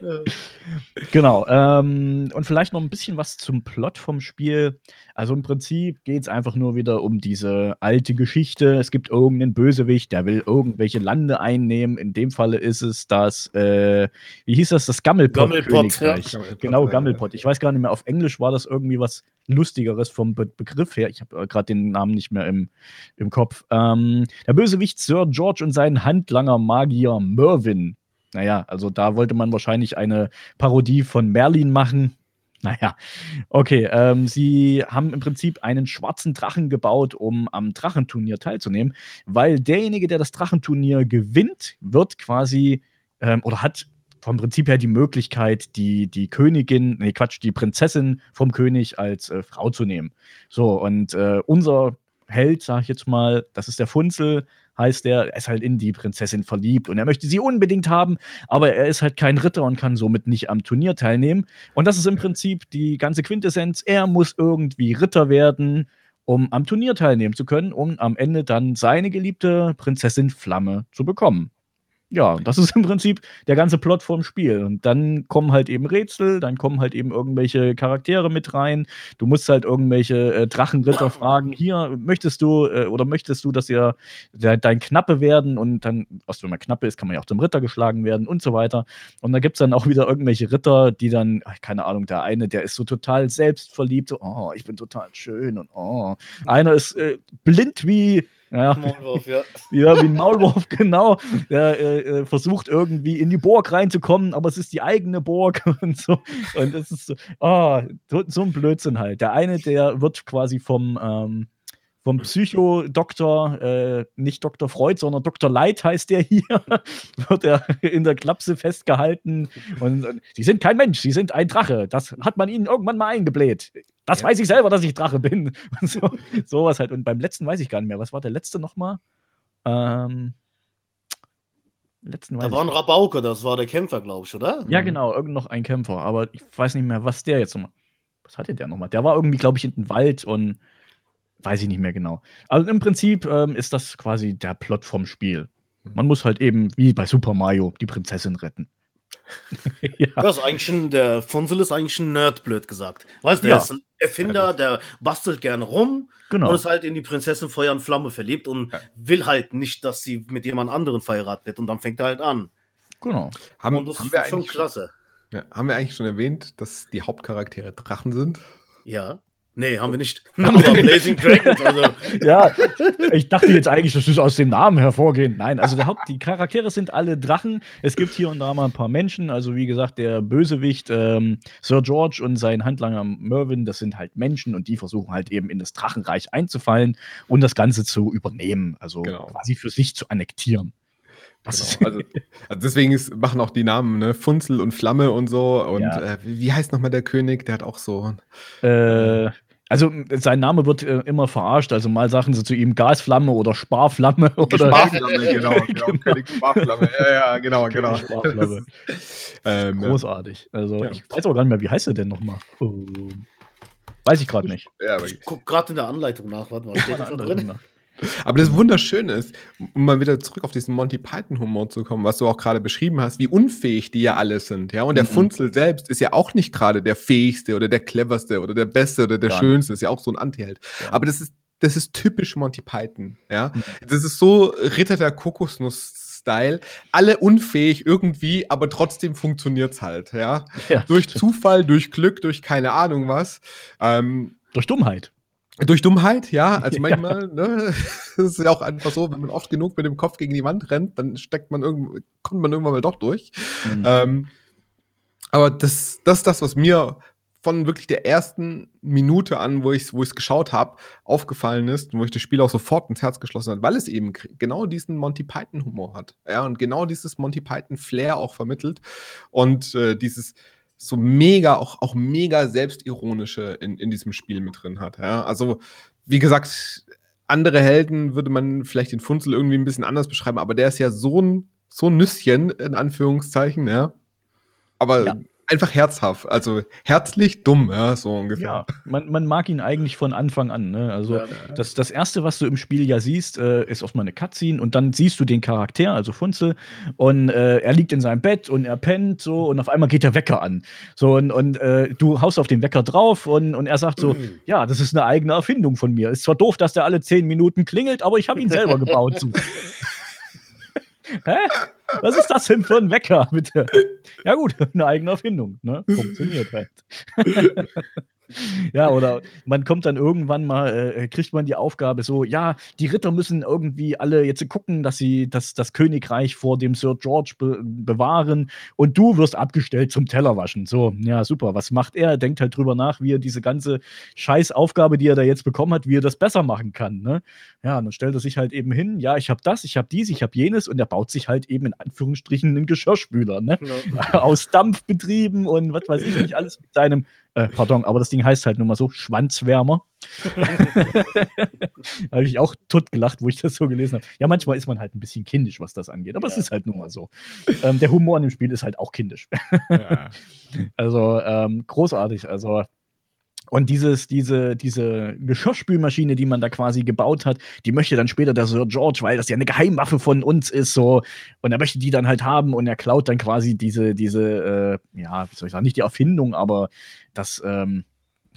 genau. Ähm, und vielleicht noch ein bisschen was zum Plot vom Spiel. Also im Prinzip geht es einfach nur wieder um diese alte Geschichte. Es gibt irgendeinen Bösewicht, der will irgendwelche Lande einnehmen. In dem Falle ist es das, äh, wie hieß das, das Gammelpott-Königreich. Ja. Genau, Gammelpott. Ich weiß gar nicht mehr, auf Englisch war das irgendwie was Lustigeres vom Be Begriff her. Ich habe äh, gerade den Namen nicht mehr im, im Kopf. Ähm, der Bösewicht Sir George und sein Handlanger Magier Mervyn naja, also da wollte man wahrscheinlich eine Parodie von Merlin machen. Naja, okay. Ähm, sie haben im Prinzip einen schwarzen Drachen gebaut, um am Drachenturnier teilzunehmen, weil derjenige, der das Drachenturnier gewinnt, wird quasi ähm, oder hat vom Prinzip her die Möglichkeit, die, die Königin, nee, Quatsch, die Prinzessin vom König als äh, Frau zu nehmen. So, und äh, unser Held, sag ich jetzt mal, das ist der Funzel, heißt er, er ist halt in die Prinzessin verliebt und er möchte sie unbedingt haben, aber er ist halt kein Ritter und kann somit nicht am Turnier teilnehmen. Und das ist im Prinzip die ganze Quintessenz. Er muss irgendwie Ritter werden, um am Turnier teilnehmen zu können, um am Ende dann seine geliebte Prinzessin Flamme zu bekommen ja, das ist im Prinzip der ganze Plot vom Spiel. Und dann kommen halt eben Rätsel, dann kommen halt eben irgendwelche Charaktere mit rein. Du musst halt irgendwelche äh, Drachenritter fragen, hier, möchtest du äh, oder möchtest du, dass ihr de dein Knappe werden? Und dann, also wenn man Knappe ist, kann man ja auch zum Ritter geschlagen werden und so weiter. Und da gibt es dann auch wieder irgendwelche Ritter, die dann, ach, keine Ahnung, der eine, der ist so total selbstverliebt, so, oh, ich bin total schön und oh. Einer ist äh, blind wie ja. Maulwurf, ja. Ja, wie ein Maulwurf, genau. Der äh, äh, versucht irgendwie in die Burg reinzukommen, aber es ist die eigene Burg und so. Und es ist so, oh, so, so, ein Blödsinn halt. Der eine, der wird quasi vom, ähm, vom Psychodoktor, äh, nicht Dr. Freud, sondern Dr. Leid heißt der hier, wird er in der Klapse festgehalten. Und, und, sie sind kein Mensch, sie sind ein Drache. Das hat man ihnen irgendwann mal eingebläht. Das ja. weiß ich selber, dass ich Drache bin. Und so, sowas halt. Und beim letzten weiß ich gar nicht mehr. Was war der letzte nochmal? Ähm, letzten da war ein Rabauke, das war der Kämpfer, glaube ich, oder? Ja, genau, irgend noch ein Kämpfer. Aber ich weiß nicht mehr, was der jetzt nochmal. Was hatte der nochmal? Der war irgendwie, glaube ich, in den Wald und weiß ich nicht mehr genau. Also im Prinzip ähm, ist das quasi der Plot vom Spiel. Man muss halt eben, wie bei Super Mario, die Prinzessin retten. ja. Das ist eigentlich ein, der Funzel ist eigentlich ein Nerd, blöd gesagt. Weißt du, der ja. ist ein Erfinder, der bastelt gerne rum genau. und ist halt in die Prinzessin Feuer und Flamme verliebt und ja. will halt nicht, dass sie mit jemand anderen verheiratet wird und dann fängt er halt an. Genau. Haben, und das haben ist schon klasse. Ja, haben wir eigentlich schon erwähnt, dass die Hauptcharaktere Drachen sind? Ja. Nee, haben wir nicht. Aber Blazing Dragons, also. ja, ich dachte jetzt eigentlich, das ist aus dem Namen hervorgehend. Nein, also der Haupt, die Charaktere sind alle Drachen. Es gibt hier und da mal ein paar Menschen. Also, wie gesagt, der Bösewicht ähm, Sir George und sein Handlanger Mervyn, das sind halt Menschen und die versuchen halt eben in das Drachenreich einzufallen und das Ganze zu übernehmen. Also genau. quasi für sich zu annektieren. Genau. Also, also, deswegen ist, machen auch die Namen, ne? Funzel und Flamme und so. Und ja. äh, wie heißt nochmal der König? Der hat auch so. Äh, also sein Name wird äh, immer verarscht. Also mal sagen sie zu ihm Gasflamme oder Sparflamme. Oder Sparflamme, genau, genau. genau. König Sparflamme. Ja, ja, genau, genau. Sparflamme. ähm, Großartig. Also ja. ich weiß auch gar nicht mehr, wie heißt er denn nochmal? Oh. Weiß ich gerade nicht. Ja, ich gucke gerade in der Anleitung nach. Warte mal, steht da drin? Nach. Aber das Wunderschöne ist, um mal wieder zurück auf diesen Monty Python-Humor zu kommen, was du auch gerade beschrieben hast, wie unfähig die ja alle sind. Ja, und der mhm. Funzel selbst ist ja auch nicht gerade der fähigste oder der cleverste oder der beste oder der ja. schönste, ist ja auch so ein Antiheld. Ja. Aber das ist, das ist typisch Monty Python. Ja, mhm. das ist so Ritter der Kokosnuss. Style, alle unfähig irgendwie, aber trotzdem funktioniert es halt, ja? ja. Durch Zufall, durch Glück, durch keine Ahnung was. Ähm, durch Dummheit. Durch Dummheit, ja. Also manchmal, ja. ne, es ist ja auch einfach so, wenn man oft genug mit dem Kopf gegen die Wand rennt, dann steckt man irgend, kommt man irgendwann mal doch durch. Mhm. Ähm, aber das, das ist das, was mir von wirklich der ersten Minute an, wo ich es wo geschaut habe, aufgefallen ist und wo ich das Spiel auch sofort ins Herz geschlossen habe, weil es eben genau diesen Monty Python-Humor hat. Ja, und genau dieses Monty Python-Flair auch vermittelt. Und äh, dieses, so mega, auch, auch mega selbstironische in, in diesem Spiel mit drin hat. Ja? Also, wie gesagt, andere Helden würde man vielleicht den Funzel irgendwie ein bisschen anders beschreiben, aber der ist ja so ein, so ein Nüsschen, in Anführungszeichen, ja. Aber ja einfach herzhaft, also herzlich dumm, ja, so ungefähr. Ja, man, man mag ihn eigentlich von Anfang an. Ne? Also ja, das, das Erste, was du im Spiel ja siehst, äh, ist oft mal eine Cutscene und dann siehst du den Charakter, also Funzel, und äh, er liegt in seinem Bett und er pennt so und auf einmal geht der Wecker an. So und, und äh, du haust auf den Wecker drauf und, und er sagt so, mhm. ja, das ist eine eigene Erfindung von mir. Ist zwar doof, dass der alle zehn Minuten klingelt, aber ich habe ihn selber gebaut. So. Hä? Was ist das denn für ein Wecker, bitte? Ja, gut, eine eigene Erfindung. Ne? Funktioniert halt. ja, oder man kommt dann irgendwann mal, äh, kriegt man die Aufgabe so, ja, die Ritter müssen irgendwie alle jetzt gucken, dass sie das, das Königreich vor dem Sir George be bewahren und du wirst abgestellt zum Tellerwaschen. So, ja, super. Was macht er? Er denkt halt drüber nach, wie er diese ganze Scheißaufgabe, die er da jetzt bekommen hat, wie er das besser machen kann. Ne? Ja, dann stellt er sich halt eben hin, ja, ich habe das, ich habe dies, ich habe jenes und er baut sich halt eben in Anführungsstrichen einen Geschirrspüler, ne? Ja. Aus Dampf betrieben und was weiß ich nicht alles mit seinem äh, pardon, aber das Ding heißt halt nun mal so Schwanzwärmer. da habe ich auch tot gelacht, wo ich das so gelesen habe. Ja, manchmal ist man halt ein bisschen kindisch, was das angeht, aber ja. es ist halt nun mal so. Ähm, der Humor in dem Spiel ist halt auch kindisch. ja. Also ähm, großartig. Also und dieses, diese, diese Geschirrspülmaschine, die man da quasi gebaut hat, die möchte dann später der Sir George, weil das ja eine Geheimwaffe von uns ist, so. Und er möchte die dann halt haben und er klaut dann quasi diese, diese, äh, ja, wie soll ich sagen, nicht die Erfindung, aber das, ähm,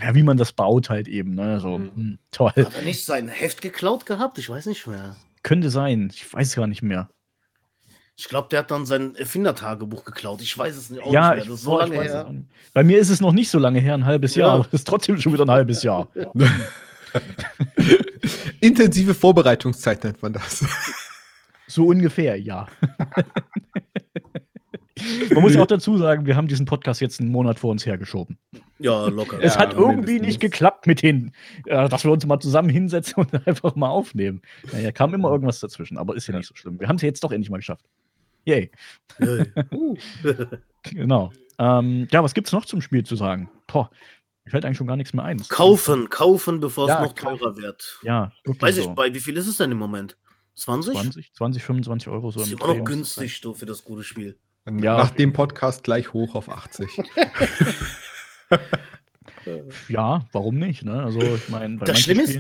ja, wie man das baut halt eben, ne? So, mhm. mh, toll. Hat er nicht sein Heft geklaut gehabt? Ich weiß nicht mehr. Könnte sein, ich weiß gar nicht mehr. Ich glaube, der hat dann sein Erfindertagebuch geklaut. Ich weiß es nicht. ja, nicht ist so lange her. Bei mir ist es noch nicht so lange her, ein halbes ja. Jahr, aber es ist trotzdem schon wieder ein halbes Jahr. Intensive Vorbereitungszeit nennt man das. So ungefähr, ja. Man muss auch dazu sagen, wir haben diesen Podcast jetzt einen Monat vor uns hergeschoben. Ja, locker. Es ja, hat irgendwie nicht geklappt mit den, äh, dass wir uns mal zusammen hinsetzen und einfach mal aufnehmen. Naja, kam immer irgendwas dazwischen, aber ist ja nicht so schlimm. Wir haben es ja jetzt doch endlich mal geschafft. Yay. genau. Ähm, ja, was gibt es noch zum Spiel zu sagen? Boah, mir fällt eigentlich schon gar nichts mehr ein. Kaufen, kaufen, bevor ja, es noch teurer wird. Ja, Weiß ich, so. bei wie viel ist es denn im Moment? 20? 20, 20 25 Euro so. Das ist immer noch günstig du, für das gute Spiel. Ja. Nach dem Podcast gleich hoch auf 80. ja, warum nicht? Ne? Also ich meine, das Schlimme ist,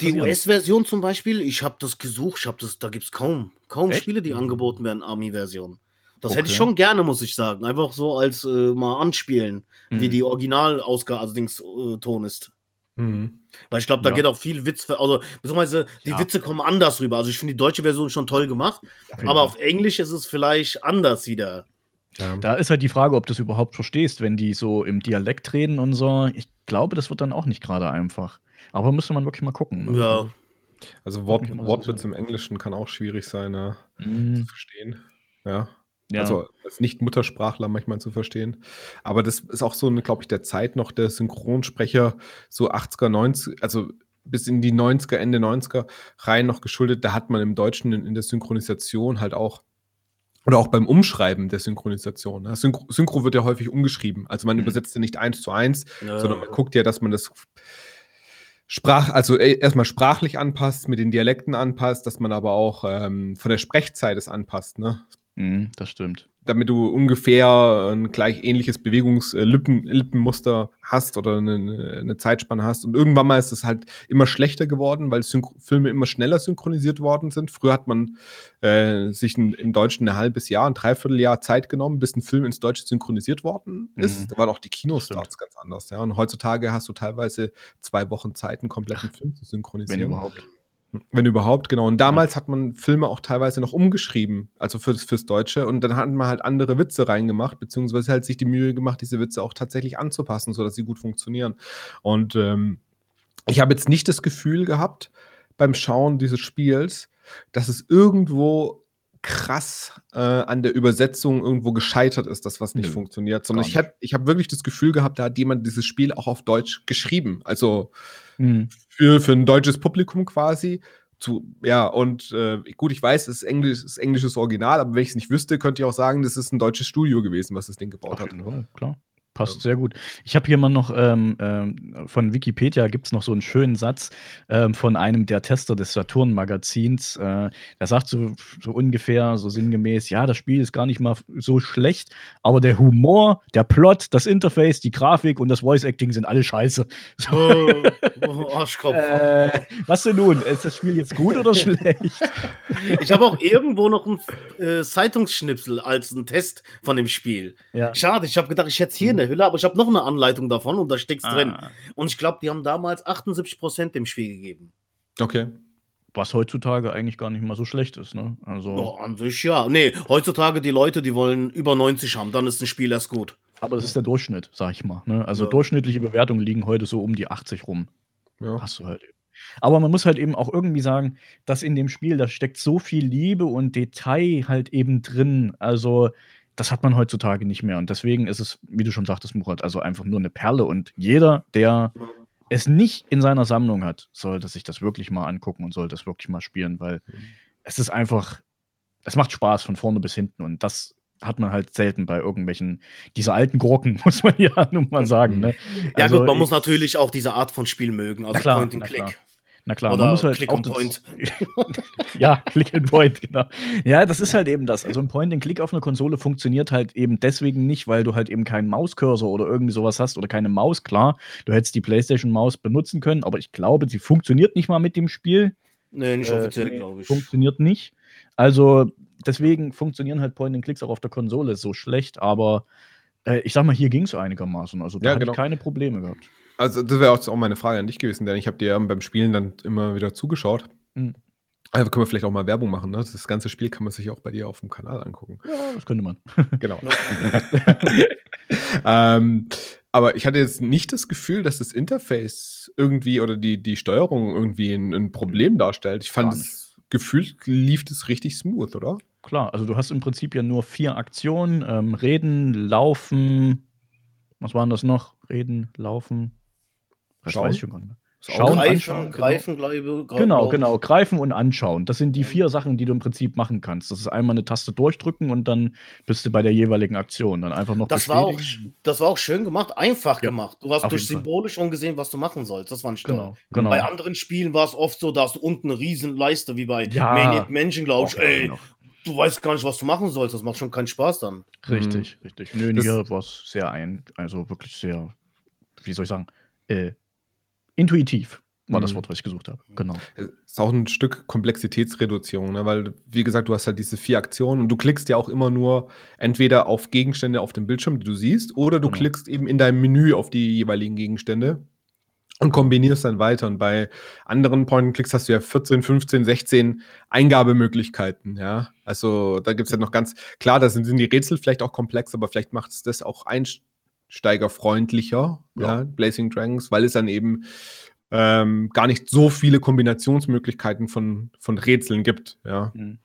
die US-Version zum Beispiel, ich habe das gesucht, ich habe das, da gibt es kaum, kaum Echt? Spiele, die angeboten werden, Army-Version. Das okay. hätte ich schon gerne, muss ich sagen. Einfach so als äh, mal anspielen, mhm. wie die Originalausgabe, also Dings, äh, Ton ist. Mhm. Weil ich glaube, da ja. geht auch viel Witz, also beziehungsweise die ja. Witze kommen anders rüber. Also ich finde die deutsche Version schon toll gemacht, ja, aber auf Englisch ist es vielleicht anders wieder. Da ist halt die Frage, ob du es überhaupt verstehst, wenn die so im Dialekt reden und so. Ich glaube, das wird dann auch nicht gerade einfach. Aber müsste man wirklich mal gucken. Ne? Ja. Also Wort, Wortwitz im Englischen kann auch schwierig sein, ja, mhm. zu verstehen. Ja. Ja. Also als Nicht-Muttersprachler manchmal zu verstehen. Aber das ist auch so, glaube ich, der Zeit noch der Synchronsprecher, so 80er, 90er, also bis in die 90er, Ende 90er rein noch geschuldet. Da hat man im Deutschen in, in der Synchronisation halt auch oder auch beim Umschreiben der Synchronisation. Ne? Synchro, Synchro wird ja häufig umgeschrieben. Also man mhm. übersetzt ja nicht eins zu eins, ja. sondern man guckt ja, dass man das Sprach, also äh, erstmal sprachlich anpasst, mit den Dialekten anpasst, dass man aber auch ähm, von der Sprechzeit es anpasst. Ne? Mhm, das stimmt damit du ungefähr ein gleich ähnliches Bewegungslippenmuster hast oder eine, eine, Zeitspanne hast. Und irgendwann mal ist es halt immer schlechter geworden, weil Synch Filme immer schneller synchronisiert worden sind. Früher hat man äh, sich ein, im Deutschen ein halbes Jahr, ein Dreivierteljahr Zeit genommen, bis ein Film ins Deutsche synchronisiert worden ist. Mhm. Da waren auch die Kinostarts ganz anders. Ja. Und heutzutage hast du teilweise zwei Wochen Zeit, einen kompletten Film zu synchronisieren. Wenn überhaupt. Wenn überhaupt, genau. Und damals hat man Filme auch teilweise noch umgeschrieben, also fürs, fürs Deutsche. Und dann hat man halt andere Witze reingemacht, beziehungsweise halt sich die Mühe gemacht, diese Witze auch tatsächlich anzupassen, sodass sie gut funktionieren. Und ähm, ich habe jetzt nicht das Gefühl gehabt beim Schauen dieses Spiels, dass es irgendwo krass äh, an der Übersetzung irgendwo gescheitert ist, dass was nicht mhm. funktioniert, sondern ich habe ich hab wirklich das Gefühl gehabt, da hat jemand dieses Spiel auch auf Deutsch geschrieben. Also mhm. Für, für ein deutsches Publikum quasi. Zu, ja, und äh, gut, ich weiß, es ist, Englisch, es ist englisches Original, aber wenn ich es nicht wüsste, könnte ich auch sagen, das ist ein deutsches Studio gewesen, was das Ding gebaut hat. klar. Passt sehr gut. Ich habe hier mal noch ähm, ähm, von Wikipedia gibt es noch so einen schönen Satz ähm, von einem der Tester des Saturn-Magazins. Äh, der sagt so, so, ungefähr, so sinngemäß, ja, das Spiel ist gar nicht mal so schlecht, aber der Humor, der Plot, das Interface, die Grafik und das Voice-Acting sind alle scheiße. So. Oh, oh, Arschkopf. äh, was denn nun? Ist das Spiel jetzt gut oder schlecht? Ich habe auch irgendwo noch einen äh, Zeitungsschnipsel als einen Test von dem Spiel. Ja. Schade, ich habe gedacht, ich hätte hier eine Hülle, aber ich habe noch eine Anleitung davon und da steckt ah. drin. Und ich glaube, die haben damals 78% dem Spiel gegeben. Okay. Was heutzutage eigentlich gar nicht mal so schlecht ist, ne? Also. Oh, an sich ja. Nee, heutzutage die Leute, die wollen über 90 haben, dann ist ein Spiel erst gut. Aber das ist der Durchschnitt, sag ich mal. Ne? Also ja. durchschnittliche Bewertungen liegen heute so um die 80 rum. Ja. Hast du halt eben. Aber man muss halt eben auch irgendwie sagen, dass in dem Spiel, da steckt so viel Liebe und Detail halt eben drin. Also, das hat man heutzutage nicht mehr. Und deswegen ist es, wie du schon sagtest, Murat, also einfach nur eine Perle. Und jeder, der es nicht in seiner Sammlung hat, sollte sich das wirklich mal angucken und sollte es wirklich mal spielen, weil mhm. es ist einfach, es macht Spaß von vorne bis hinten. Und das hat man halt selten bei irgendwelchen, diese alten Gurken, muss man ja nun mal sagen. Ne? Ja, also, gut, man ich, muss natürlich auch diese Art von Spiel mögen, also klar, Point and Click. Na klar, Oder man muss halt Click and Point. ja, Click and Point, genau. Ja, das ist halt eben das. Also ein Point and Click auf einer Konsole funktioniert halt eben deswegen nicht, weil du halt eben keinen Mauscursor oder irgendwie sowas hast oder keine Maus. Klar, du hättest die PlayStation Maus benutzen können, aber ich glaube, sie funktioniert nicht mal mit dem Spiel. Nee, nicht äh, offiziell, glaube ich. Funktioniert nicht. Also deswegen funktionieren halt Point and Clicks auch auf der Konsole so schlecht, aber äh, ich sag mal, hier ging es einigermaßen. Also da ja, hatte genau. ich keine Probleme gehabt. Also, das wäre auch meine Frage an dich gewesen, denn ich habe dir beim Spielen dann immer wieder zugeschaut. Mhm. Also können wir vielleicht auch mal Werbung machen. Ne? Das ganze Spiel kann man sich auch bei dir auf dem Kanal angucken. Ja, das könnte man. genau. ähm, aber ich hatte jetzt nicht das Gefühl, dass das Interface irgendwie oder die, die Steuerung irgendwie ein, ein Problem darstellt. Ich fand es gefühlt lief das richtig smooth, oder? Klar, also du hast im Prinzip ja nur vier Aktionen: ähm, Reden, Laufen. Was waren das noch? Reden, Laufen, das Schauen. weiß ich schon gar nicht mehr. Schauen, greifen, anschauen, genau. greifen, glaube ich. Genau, genau. Greifen und anschauen. Das sind die vier Sachen, die du im Prinzip machen kannst. Das ist einmal eine Taste durchdrücken und dann bist du bei der jeweiligen Aktion. Dann einfach noch das war auch Das war auch schön gemacht, einfach ja, gemacht. Du hast durch Symbole schon gesehen, was du machen sollst. Das war nicht genau, genau. Bei anderen Spielen war es oft so, da hast du unten eine riesen Leiste, wie bei ja. Menschen, glaube ich. Ey, du weißt gar nicht, was du machen sollst. Das macht schon keinen Spaß dann. Richtig, mhm. richtig. Nö, hier war es sehr ein, also wirklich sehr, wie soll ich sagen, äh, intuitiv. war mhm. das Wort, was ich gesucht habe. Genau. Ist auch ein Stück Komplexitätsreduzierung, ne? weil, wie gesagt, du hast halt diese vier Aktionen und du klickst ja auch immer nur entweder auf Gegenstände auf dem Bildschirm, die du siehst, oder du genau. klickst eben in deinem Menü auf die jeweiligen Gegenstände und kombinierst dann weiter. Und bei anderen Point-and-Clicks hast du ja 14, 15, 16 Eingabemöglichkeiten, ja. Also da gibt es ja noch ganz, klar, da sind, sind die Rätsel vielleicht auch komplex, aber vielleicht macht es das auch einsteigerfreundlicher, ja. ja, Blazing Dragons, weil es dann eben ähm, gar nicht so viele Kombinationsmöglichkeiten von, von Rätseln gibt, ja. Mhm.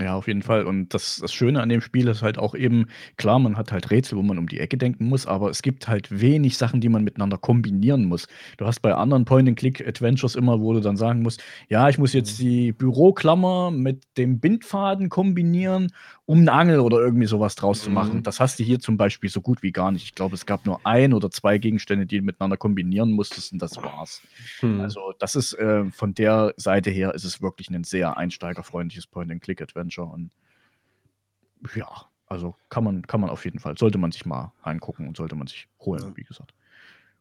Ja, auf jeden Fall. Und das, das Schöne an dem Spiel ist halt auch eben, klar, man hat halt Rätsel, wo man um die Ecke denken muss, aber es gibt halt wenig Sachen, die man miteinander kombinieren muss. Du hast bei anderen Point-and-Click-Adventures immer, wo du dann sagen musst, ja, ich muss jetzt mhm. die Büroklammer mit dem Bindfaden kombinieren um eine Angel oder irgendwie sowas draus zu machen. Mhm. Das hast du hier zum Beispiel so gut wie gar nicht. Ich glaube, es gab nur ein oder zwei Gegenstände, die du miteinander kombinieren musstest und das war's. Mhm. Also, das ist äh, von der Seite her ist es wirklich ein sehr einsteigerfreundliches Point-and-Click-Adventure und ja, also kann man, kann man auf jeden Fall, sollte man sich mal angucken und sollte man sich holen, wie gesagt.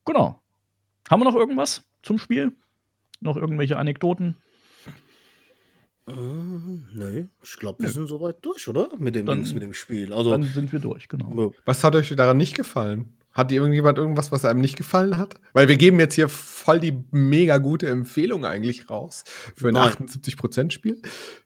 Genau. Haben wir noch irgendwas zum Spiel? Noch irgendwelche Anekdoten? Äh, nee, ich glaube, wir sind soweit durch, oder? Mit dem, Dann- mit dem Spiel. Also, Dann sind wir durch, genau. Was hat euch daran nicht gefallen? Hat dir irgendjemand irgendwas, was einem nicht gefallen hat? Weil wir geben jetzt hier voll die mega gute Empfehlung eigentlich raus für ein 78%-Spiel.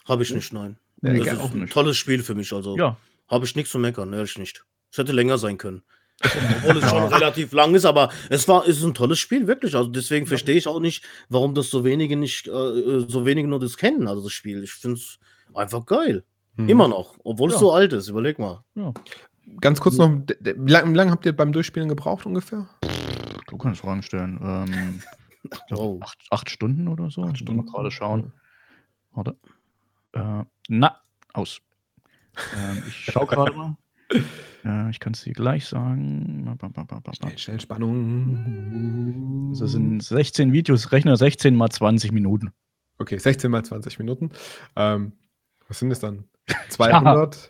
habe ich nicht, nein. Ja, Das ist auch ein nicht. tolles Spiel für mich, also Ja, habe ich nichts zu meckern, ehrlich nicht. Es hätte länger sein können. Obwohl es schon relativ lang ist, aber es war ist ein tolles Spiel, wirklich. Also deswegen verstehe ich auch nicht, warum das so wenige nicht, äh, so wenige nur das kennen, also das Spiel. Ich finde es einfach geil. Hm. Immer noch, obwohl ja. es so alt ist, überleg mal. Ja. Ganz kurz noch, wie lange lang habt ihr beim Durchspielen gebraucht ungefähr? Du kannst Fragen stellen. Ähm, oh. acht, acht, Stunden oder so. Acht Stunden. Mal gerade schauen. Warte. Äh, na, aus. Ähm, ich schaue gerade mal. Äh, ich kann es dir gleich sagen. Schnell, schnell Spannung. Das sind 16 Videos, rechne 16 mal 20 Minuten. Okay, 16 mal 20 Minuten. Ähm, was sind es dann? 200? ja.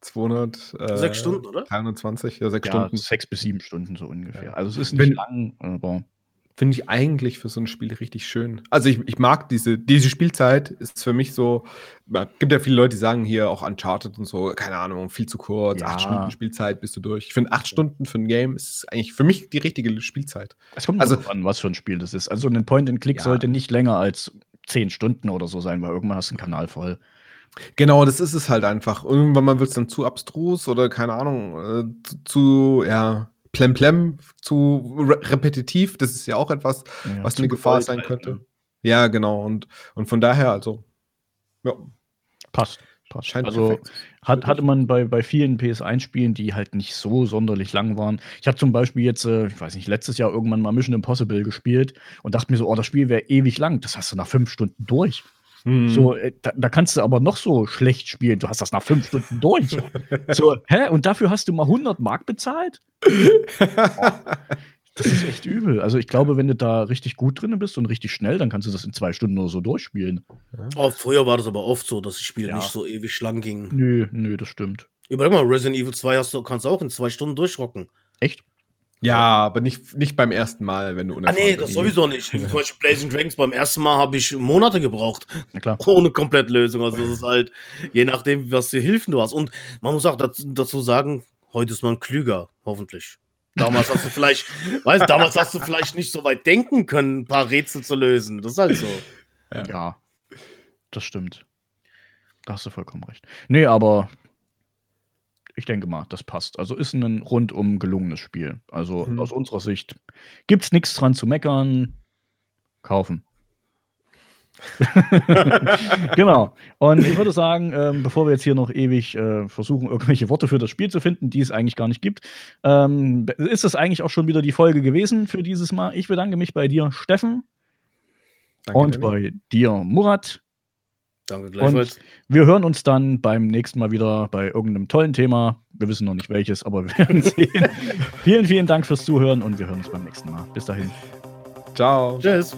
200? Äh, sechs Stunden, oder? 320, ja, sechs ja, Stunden. Sechs bis sieben Stunden so ungefähr. Also es ist nicht Wenn, lang, aber finde ich eigentlich für so ein Spiel richtig schön. Also ich, ich mag diese, diese Spielzeit, ist für mich so, es gibt ja viele Leute, die sagen hier auch Uncharted und so, keine Ahnung, viel zu kurz, ja. acht Stunden Spielzeit bist du durch. Ich finde acht Stunden für ein Game ist eigentlich für mich die richtige Spielzeit. Es kommt also an, was für ein Spiel das ist. Also ein Point-and-Click ja. sollte nicht länger als zehn Stunden oder so sein, weil irgendwann hast du einen Kanal voll. Genau, das ist es halt einfach. Irgendwann mal wird es dann zu abstrus oder keine Ahnung, äh, zu, zu, ja, plemplem, zu re repetitiv. Das ist ja auch etwas, ja, was eine Gefahr sein könnte. Ne? Ja, genau. Und, und von daher, also, ja. Passt. Passt. Scheint also hat, hatte man bei, bei vielen PS1-Spielen, die halt nicht so sonderlich lang waren. Ich habe zum Beispiel jetzt, äh, ich weiß nicht, letztes Jahr irgendwann mal Mission Impossible gespielt und dachte mir so, oh, das Spiel wäre ewig lang. Das hast du nach fünf Stunden durch. Mhm. So, äh, da, da, kannst du aber noch so schlecht spielen. Du hast das nach fünf Stunden durch. so, hä? Und dafür hast du mal 100 Mark bezahlt? das ist echt übel. Also ich glaube, wenn du da richtig gut drin bist und richtig schnell, dann kannst du das in zwei Stunden oder so durchspielen. Oh, früher war das aber oft so, dass das Spiel ja. nicht so ewig lang ging. Nö, nö, das stimmt. Überleg mal, Resident Evil 2 hast du, kannst du auch in zwei Stunden durchrocken. Echt? Ja, aber nicht, nicht beim ersten Mal, wenn du Ah, nee, das sowieso nicht. Zum Beispiel Blazing Dragons beim ersten Mal habe ich Monate gebraucht. Na klar. Ohne Komplettlösung. Also, das ist halt, je nachdem, was für Hilfen du hast. Und man muss auch dazu sagen, heute ist man klüger, hoffentlich. Damals hast du vielleicht, weißt damals hast du vielleicht nicht so weit denken können, ein paar Rätsel zu lösen. Das ist halt so. Ja, ja das stimmt. Da hast du vollkommen recht. Nee, aber ich denke mal, das passt. Also ist ein rundum gelungenes Spiel. Also mhm. aus unserer Sicht gibt es nichts dran zu meckern. Kaufen. genau. Und ich würde sagen, ähm, bevor wir jetzt hier noch ewig äh, versuchen, irgendwelche Worte für das Spiel zu finden, die es eigentlich gar nicht gibt, ähm, ist es eigentlich auch schon wieder die Folge gewesen für dieses Mal. Ich bedanke mich bei dir, Steffen. Danke, und bei dir, Murat. Danke gleichfalls. Und wir hören uns dann beim nächsten Mal wieder bei irgendeinem tollen Thema. Wir wissen noch nicht welches, aber wir werden sehen. vielen, vielen Dank fürs Zuhören und wir hören uns beim nächsten Mal. Bis dahin. Ciao. Tschüss.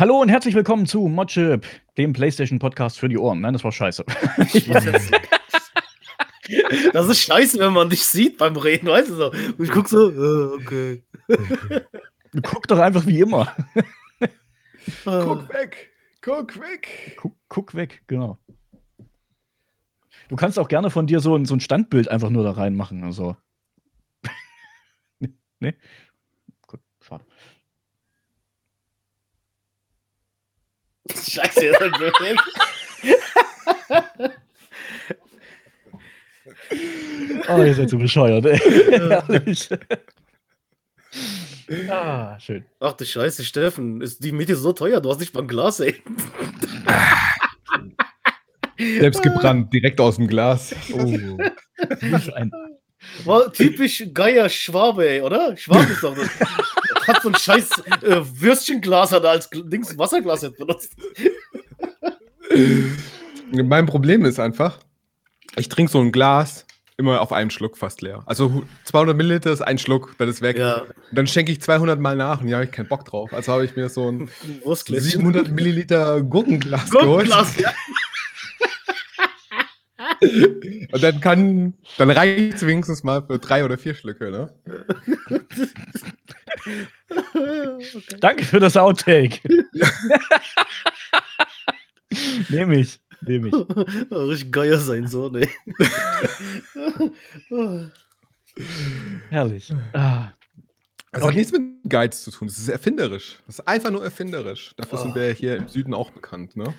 Hallo und herzlich willkommen zu Modchip, dem PlayStation-Podcast für die Ohren. Nein, das war scheiße. das ist scheiße, wenn man dich sieht beim Reden, weißt du so. Und ich guck so, äh, okay. Guck doch einfach wie immer. guck weg, guck weg. Guck, guck weg, genau. Du kannst auch gerne von dir so ein, so ein Standbild einfach nur da reinmachen. Also. nee? Gut, schade. Scheiße, ihr seid blöd. oh, ihr seid so bescheuert, ey. Ah, schön. Ach du Scheiße, Steffen, ist die Miete so teuer? Du hast nicht mal ein Glas, ey. Selbst gebrannt, direkt aus dem Glas. Oh. ein war typisch Geier Schwabe, ey, oder? Schwabe ist doch das. Hat so ein scheiß äh, Würstchenglas hat er als Dings Wasserglas jetzt benutzt. Mein Problem ist einfach, ich trinke so ein Glas immer auf einen Schluck fast leer. Also 200 Milliliter ist ein Schluck, dann ist weg. Ja. dann schenke ich 200 Mal nach und ja, habe ich keinen Bock drauf. Also habe ich mir so ein 700 Milliliter Gurkenglas, Gurkenglas geholt. Ja. Und dann kann, dann reicht es wenigstens mal für drei oder vier Schlücke, ne? okay. Danke für das Outtake. Nehme ich. Nehme ich. Richtig geier sein Sohn, ey. Herrlich. Ah. Das okay. hat nichts mit Guides zu tun. Das ist erfinderisch. Das ist einfach nur erfinderisch. Dafür oh. sind wir hier im Süden auch bekannt, ne?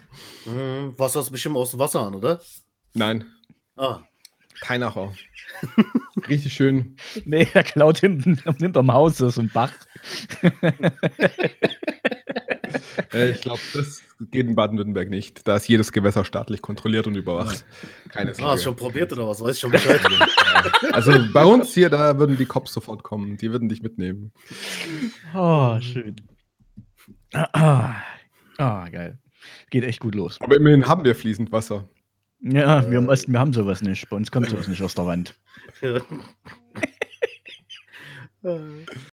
Mhm. Wasser ist bestimmt aus dem Wasser an, oder? Nein. Ah. Kein Acher. Richtig schön. Nee, er klaut hinten hinterm Haus ist ein Bach. ich glaube, das geht in Baden-Württemberg nicht. Da ist jedes Gewässer staatlich kontrolliert und überwacht. Keine Sorge. Ah, hast schon probiert oder was? Weiß ich schon Bescheid. also bei uns hier, da würden die Cops sofort kommen. Die würden dich mitnehmen. Oh, schön. Ah, ah, geil. Geht echt gut los. Aber immerhin haben wir fließend Wasser. Ja, wir im Osten, wir haben sowas nicht. Bei uns kommt sowas nicht aus der Wand.